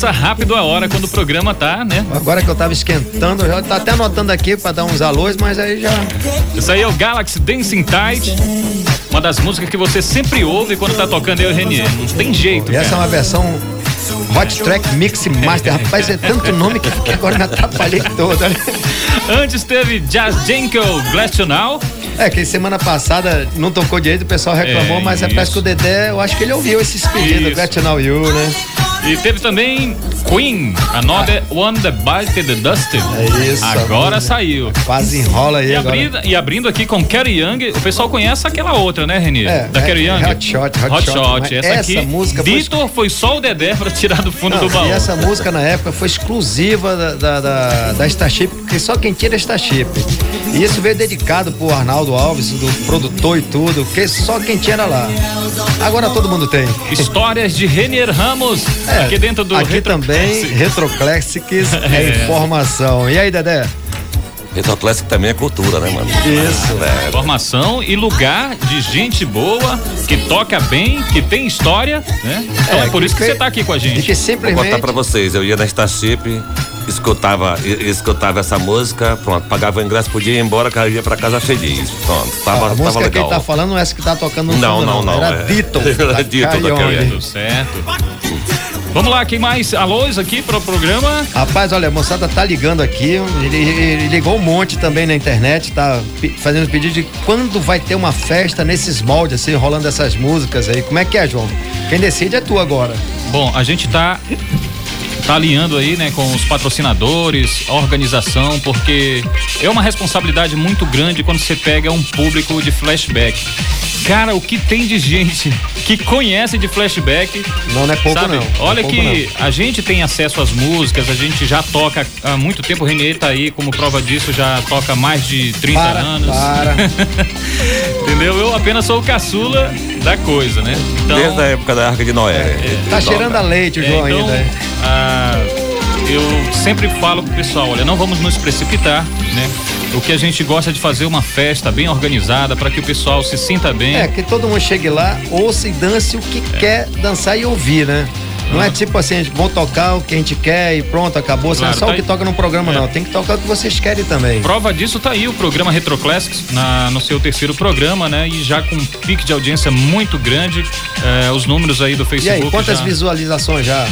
passa rápido a hora quando o programa tá, né? Agora que eu tava esquentando, eu já tá até anotando aqui pra dar uns alôs, mas aí já. Isso aí é o Galaxy Dancing Tide. Uma das músicas que você sempre ouve quando tá tocando eu e o Renier. Não tem jeito. E essa é uma versão Hot Track Mix Master. Rapaz, é tanto nome que, agora me atrapalhei todo. Antes teve Jazz Jenkel Glass to Now. É, que semana passada não tocou direito, o pessoal reclamou, É, mas é, parece que o Dedé, eu acho que ele ouviu esses pedidos, to Know You, né? E teve também Queen, Another One the Bite the Dusted. É isso. Agora saiu. Quase enrola aí E agora. abrindo, e abrindo aqui com Carrie Young, o pessoal conhece aquela outra, né, Renier? É, da é, Carrie Young. Hot Shot, Hot Shot, mas Essa, essa aqui, música foi- Vitor foi só o Dedé pra tirar do fundo Não, do baú. E essa música na época foi exclusiva da, da, da, da Starship, porque só quem tira é Starship. E isso veio dedicado pro Arnaldo Alves, do produtor e tudo, porque só quem tinha era lá. Agora todo mundo tem. Histórias de Renier Ramos, É, aqui dentro do Aqui Retro também, Classic. Retro Classics é É. informação. E aí, Dedé? Retro Classic também é cultura, né, mano? Isso. É, Informação e lugar de gente boa, que toca bem, que tem história, né? Então é, por que isso que você tá aqui com a E gente. que Vou simplesmente. contar pra vocês, eu ia na Starship, escutava, escutava essa música, pronto, pagava o ingresso, podia ir embora, cara, ia pra casa feliz. Pronto, tava, a tava música que ele legal. tá falando não é essa que tá tocando no Não, fundo, não, não, Era é. Dito. Era Dito da Carrie Tudo certo. Vamos lá, quem mais? Alôs aqui pro programa. Rapaz, olha, a moçada tá ligando aqui. Ele, ele ligou um monte também na internet, tá fazendo pedido de quando vai ter uma festa nesses moldes, assim, rolando essas músicas aí. Como é que é, João? Quem decide é tu agora. Bom, a gente tá tá alinhando aí, né, com os patrocinadores, a organização, porque é uma responsabilidade muito grande quando você pega um público de flashback. Cara, o que tem de gente que conhece de flashback. Não, não é pouco sabe? não. Olha é pouco que a gente tem acesso às músicas, a gente já toca há muito tempo. O Renier tá aí, como prova disso, já toca há mais de 30 Para, anos. para. Entendeu? Eu apenas sou o caçula da coisa, né? Então, Desde a época da Arca de Noé. Tá cheirando a leite o é, João então, ainda. hein? ah, eu sempre falo pro pessoal, olha, não vamos nos precipitar, né? O que a gente gosta de fazer é uma festa bem organizada para que o pessoal se sinta bem. É, que todo mundo chegue lá, ouça e dance o que quer dançar e ouvir, né? Não é tipo assim, vamos tocar o que a gente quer e pronto, acabou. Claro, é só tá o que aí. toca no programa, É. não. Tem que tocar o que vocês querem também. Prova disso tá aí o programa Retro Classics na, no seu terceiro programa, né? E já com um pique de audiência muito grande. é, os números aí do E Facebook. aí, quantas já- visualizações já?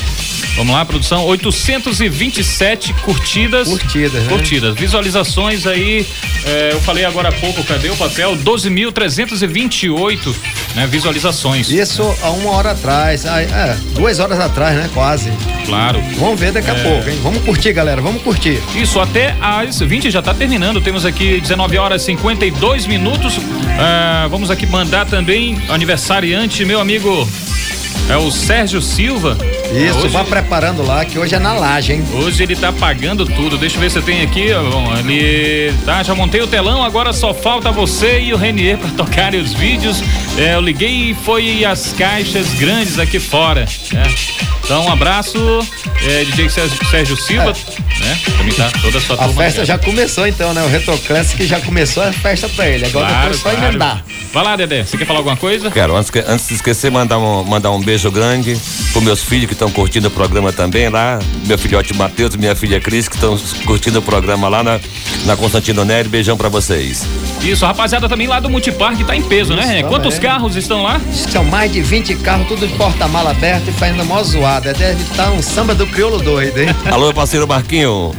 Vamos lá, produção. 827 curtidas. Curtidas, né? Curtidas. Visualizações aí. é, eu falei agora há pouco, cadê o papel? 12.328 né, visualizações. Isso há uma hora atrás. Ah, é, duas horas atrás, né? Quase. Claro. Vamos ver daqui a É. pouco, hein? Vamos curtir, galera. Vamos curtir. Isso, até às 20 já está terminando. Temos aqui 19 horas e 52 minutos. Ah, vamos aqui mandar também aniversariante, meu amigo. É o Sérgio Silva. Isso, Hoje- vá preparando lá, que hoje é na laje, hein? Hoje ele tá pagando tudo. Deixa eu ver se eu tenho aqui. ó, ele tá, já montei o telão, agora só falta você e o Renier para tocarem os vídeos. É, eu liguei e foi as caixas grandes aqui fora. né? Então, um abraço, é, DJ Sérgio, Silva, né? Também tá toda a sua A turma. festa ligada. já começou então, né? O Retro Classic já começou a festa pra ele. Agora Claro, depois é só claro. emendar. Vai lá, Dedé. Você quer falar alguma coisa? Quero, antes, antes de esquecer, mandar um, mandar um beijo grande para meus filhos que estão curtindo o programa também lá. Meu filhote Matheus e minha filha Cris, que estão curtindo o programa lá na, na Constantino Nery. Beijão para vocês. Isso, a rapaziada também lá do Multiparque tá em peso, né? Isso, Quantos também. carros estão lá? São mais de 20 carros, tudo de porta-mala aberto e fazendo mó zoada. Deve estar um samba do crioulo doido, hein? Alô, meu parceiro Marquinho.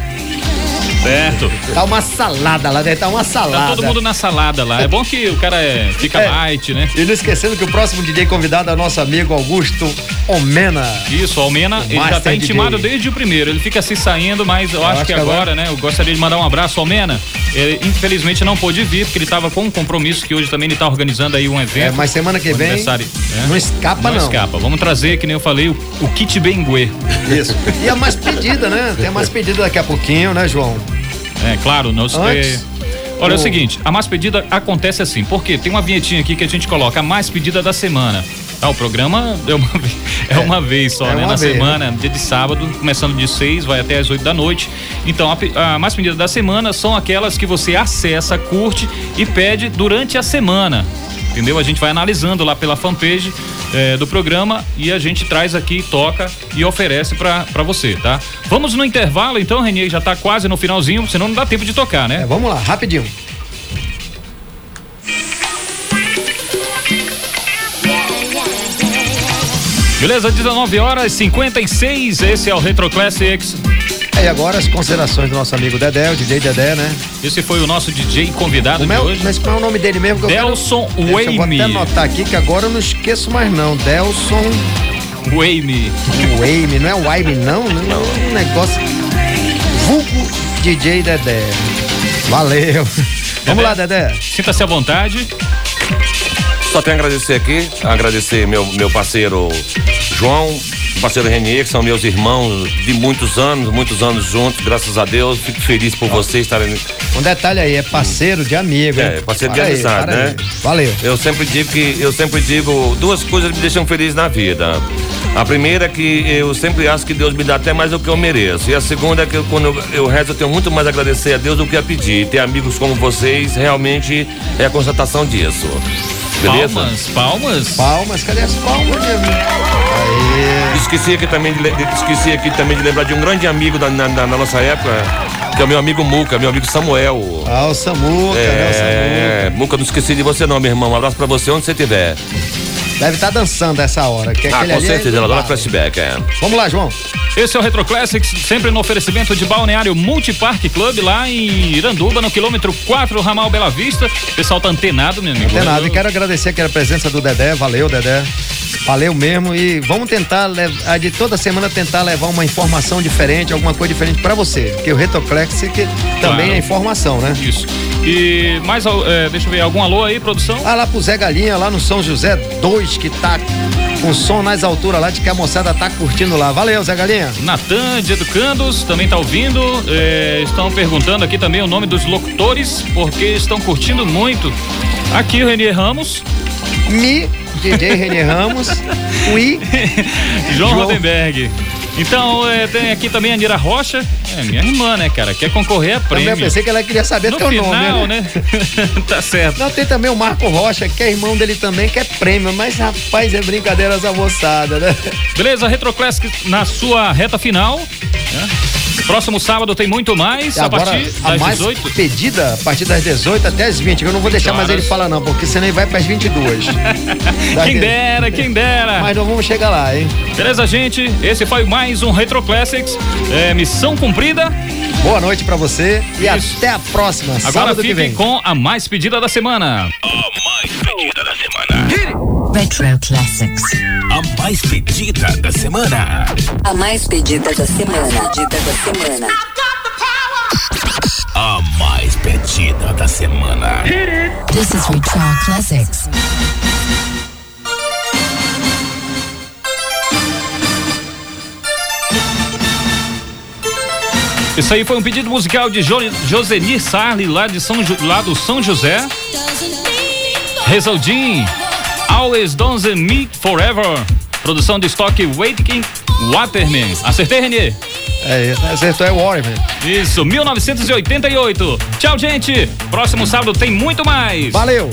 Certo. Tá uma salada lá, deve estar uma salada. Tá todo mundo na salada lá. É bom que o cara é, fica É. light, né? E não esquecendo que o próximo DJ convidado é o nosso amigo Augusto Omena. Isso, o Almena, ele já tá intimado DJ. desde o primeiro. Ele fica se saindo, mas eu, acho, acho que que agora, agora- né? Eu gostaria de mandar um abraço Almena. Ele, infelizmente não pôde vir, porque ele tava com um compromisso que hoje também ele tá organizando aí um evento. É, mas semana que um vem né? não escapa, não. escapa. Vamos trazer, que nem eu falei, o, o kit Benguê. Isso. E a mais pedida, né? Tem a mais pedida daqui a pouquinho, né, João? É, claro, nós. Antes, é... Olha, é o o- seguinte, a mais pedida acontece assim, porque tem uma vinhetinha aqui que a gente coloca a mais pedida da semana. Ah, o programa é uma, vez- é uma vez só, é né? Na vez, semana, dia de sábado, começando de 6, vai até as 8 da noite. Então, a, a mais pedida da semana são aquelas que você acessa, curte e pede durante a semana. Entendeu? A gente vai analisando lá pela fanpage eh, do programa e a gente traz aqui, toca e oferece pra pra você, tá? Vamos no intervalo, então, Renier, já tá quase no finalzinho, senão não dá tempo de tocar, né? É, vamos lá, rapidinho. Beleza, 19 horas 56, esse é o Retro Classics. É, e agora as considerações do nosso amigo Dedé, o DJ Dedé, né? Esse foi o nosso DJ convidado Como de é, hoje. mas qual é o nome dele mesmo? Que eu quero- Delson Deixa, Eu vou até anotar aqui que agora eu não esqueço mais não. Delson Wayme. Wayme, não é Wayme não? Não é um negócio... Vulgo DJ Dedé. Valeu. Vamos lá, Dedé. Sinta-se à vontade. Só tenho a agradecer aqui, agradecer meu, meu parceiro João, parceiro Renier, que são meus irmãos de muitos anos, muitos anos juntos, graças a Deus. Fico feliz por vocês estarem. Um detalhe aí, é parceiro de amigo? É, parceiro de Para aí, amizade, né? aí. Valeu. Eu sempre digo que eu sempre digo duas coisas que me deixam feliz na vida. A primeira é que eu sempre acho que Deus me dá até mais do que eu mereço. E a segunda é que eu, quando eu, eu rezo, eu tenho muito mais a agradecer a Deus do que a pedir. Ter amigos como vocês realmente é a constatação disso. Beleza? Palmas, palmas. Palmas, cadê as palmas? Aí. Esqueci aqui também de, esqueci aqui também de lembrar de um grande amigo da, na, na- na nossa época, que é o meu amigo Muca, meu amigo Samuel. Ah, o Samuca, né? O Samuca. É, Muca, não esqueci de você não, meu irmão. Um abraço pra você onde você estiver. Deve estar dançando essa hora. Que Ah, aquele com ali é certeza, ela adora flashback, é. Vamos lá, João. Esse é o Retro Classics, sempre no oferecimento de Balneário Multipark Club, lá em Iranduba, no quilômetro 4, ramal Bela Vista. O pessoal tá antenado, meu amigo. Nada. E quero agradecer aqui a presença do Dedé. Valeu, Dedé. Valeu mesmo. E vamos tentar, de toda semana, tentar levar uma informação diferente, alguma coisa diferente pra você. Porque o também Claro. é informação, né? Isso. E mais, é, deixa eu ver, algum alô aí, produção? Ah, lá pro Zé Galinha, lá no São José 2, que tá com som nas alturas lá, de que a moçada tá curtindo lá. Valeu, Zé Galinha. Natan de Educandos também tá ouvindo. é, estão perguntando aqui também o nome dos locutores, porque estão curtindo muito. Aqui o Renier Ramos. Mi, DJ René Ramos. Ui. João, João. Rodenberg. Então, é, tem aqui também a Nira Rocha. É minha irmã, né, cara? Quer concorrer a Também prêmio. eu pensei que ela queria saber no teu final, nome, né? né? tá certo. Não, tem também o Marco Rocha, que é irmão dele também, que é prêmio, mas rapaz, é brincadeira essa moçada, né? Beleza, Retro Classic na sua reta final. né? Próximo sábado tem muito mais, E a agora, partir a das mais 18. pedida, a partir das 18 até as 20, que eu não vou deixar mais ele falar não, porque senão ele vai para as 22. Quem dera, quem dera. Mas não vamos chegar lá, hein? Beleza, gente? Esse foi mais um Retro Classics. É, missão cumprida. Boa noite pra você e até a próxima, Agora sábado que fiquem vem. com a mais pedida da semana. Retro Classics. A mais pedida da semana. A mais pedida da semana. Pedida da semana. A mais pedida da semana. This is Retro Classics. Isso aí foi um pedido musical de jo Josenir Sarli, lá, de São lá do São José. Rezaldin, Always Don't Me Forever. Produção de estoque Waiting Waterman. Acertei, Renê? É, acertou é o Warrior. Isso, 1988. Tchau, gente. Próximo sábado tem muito mais. Valeu.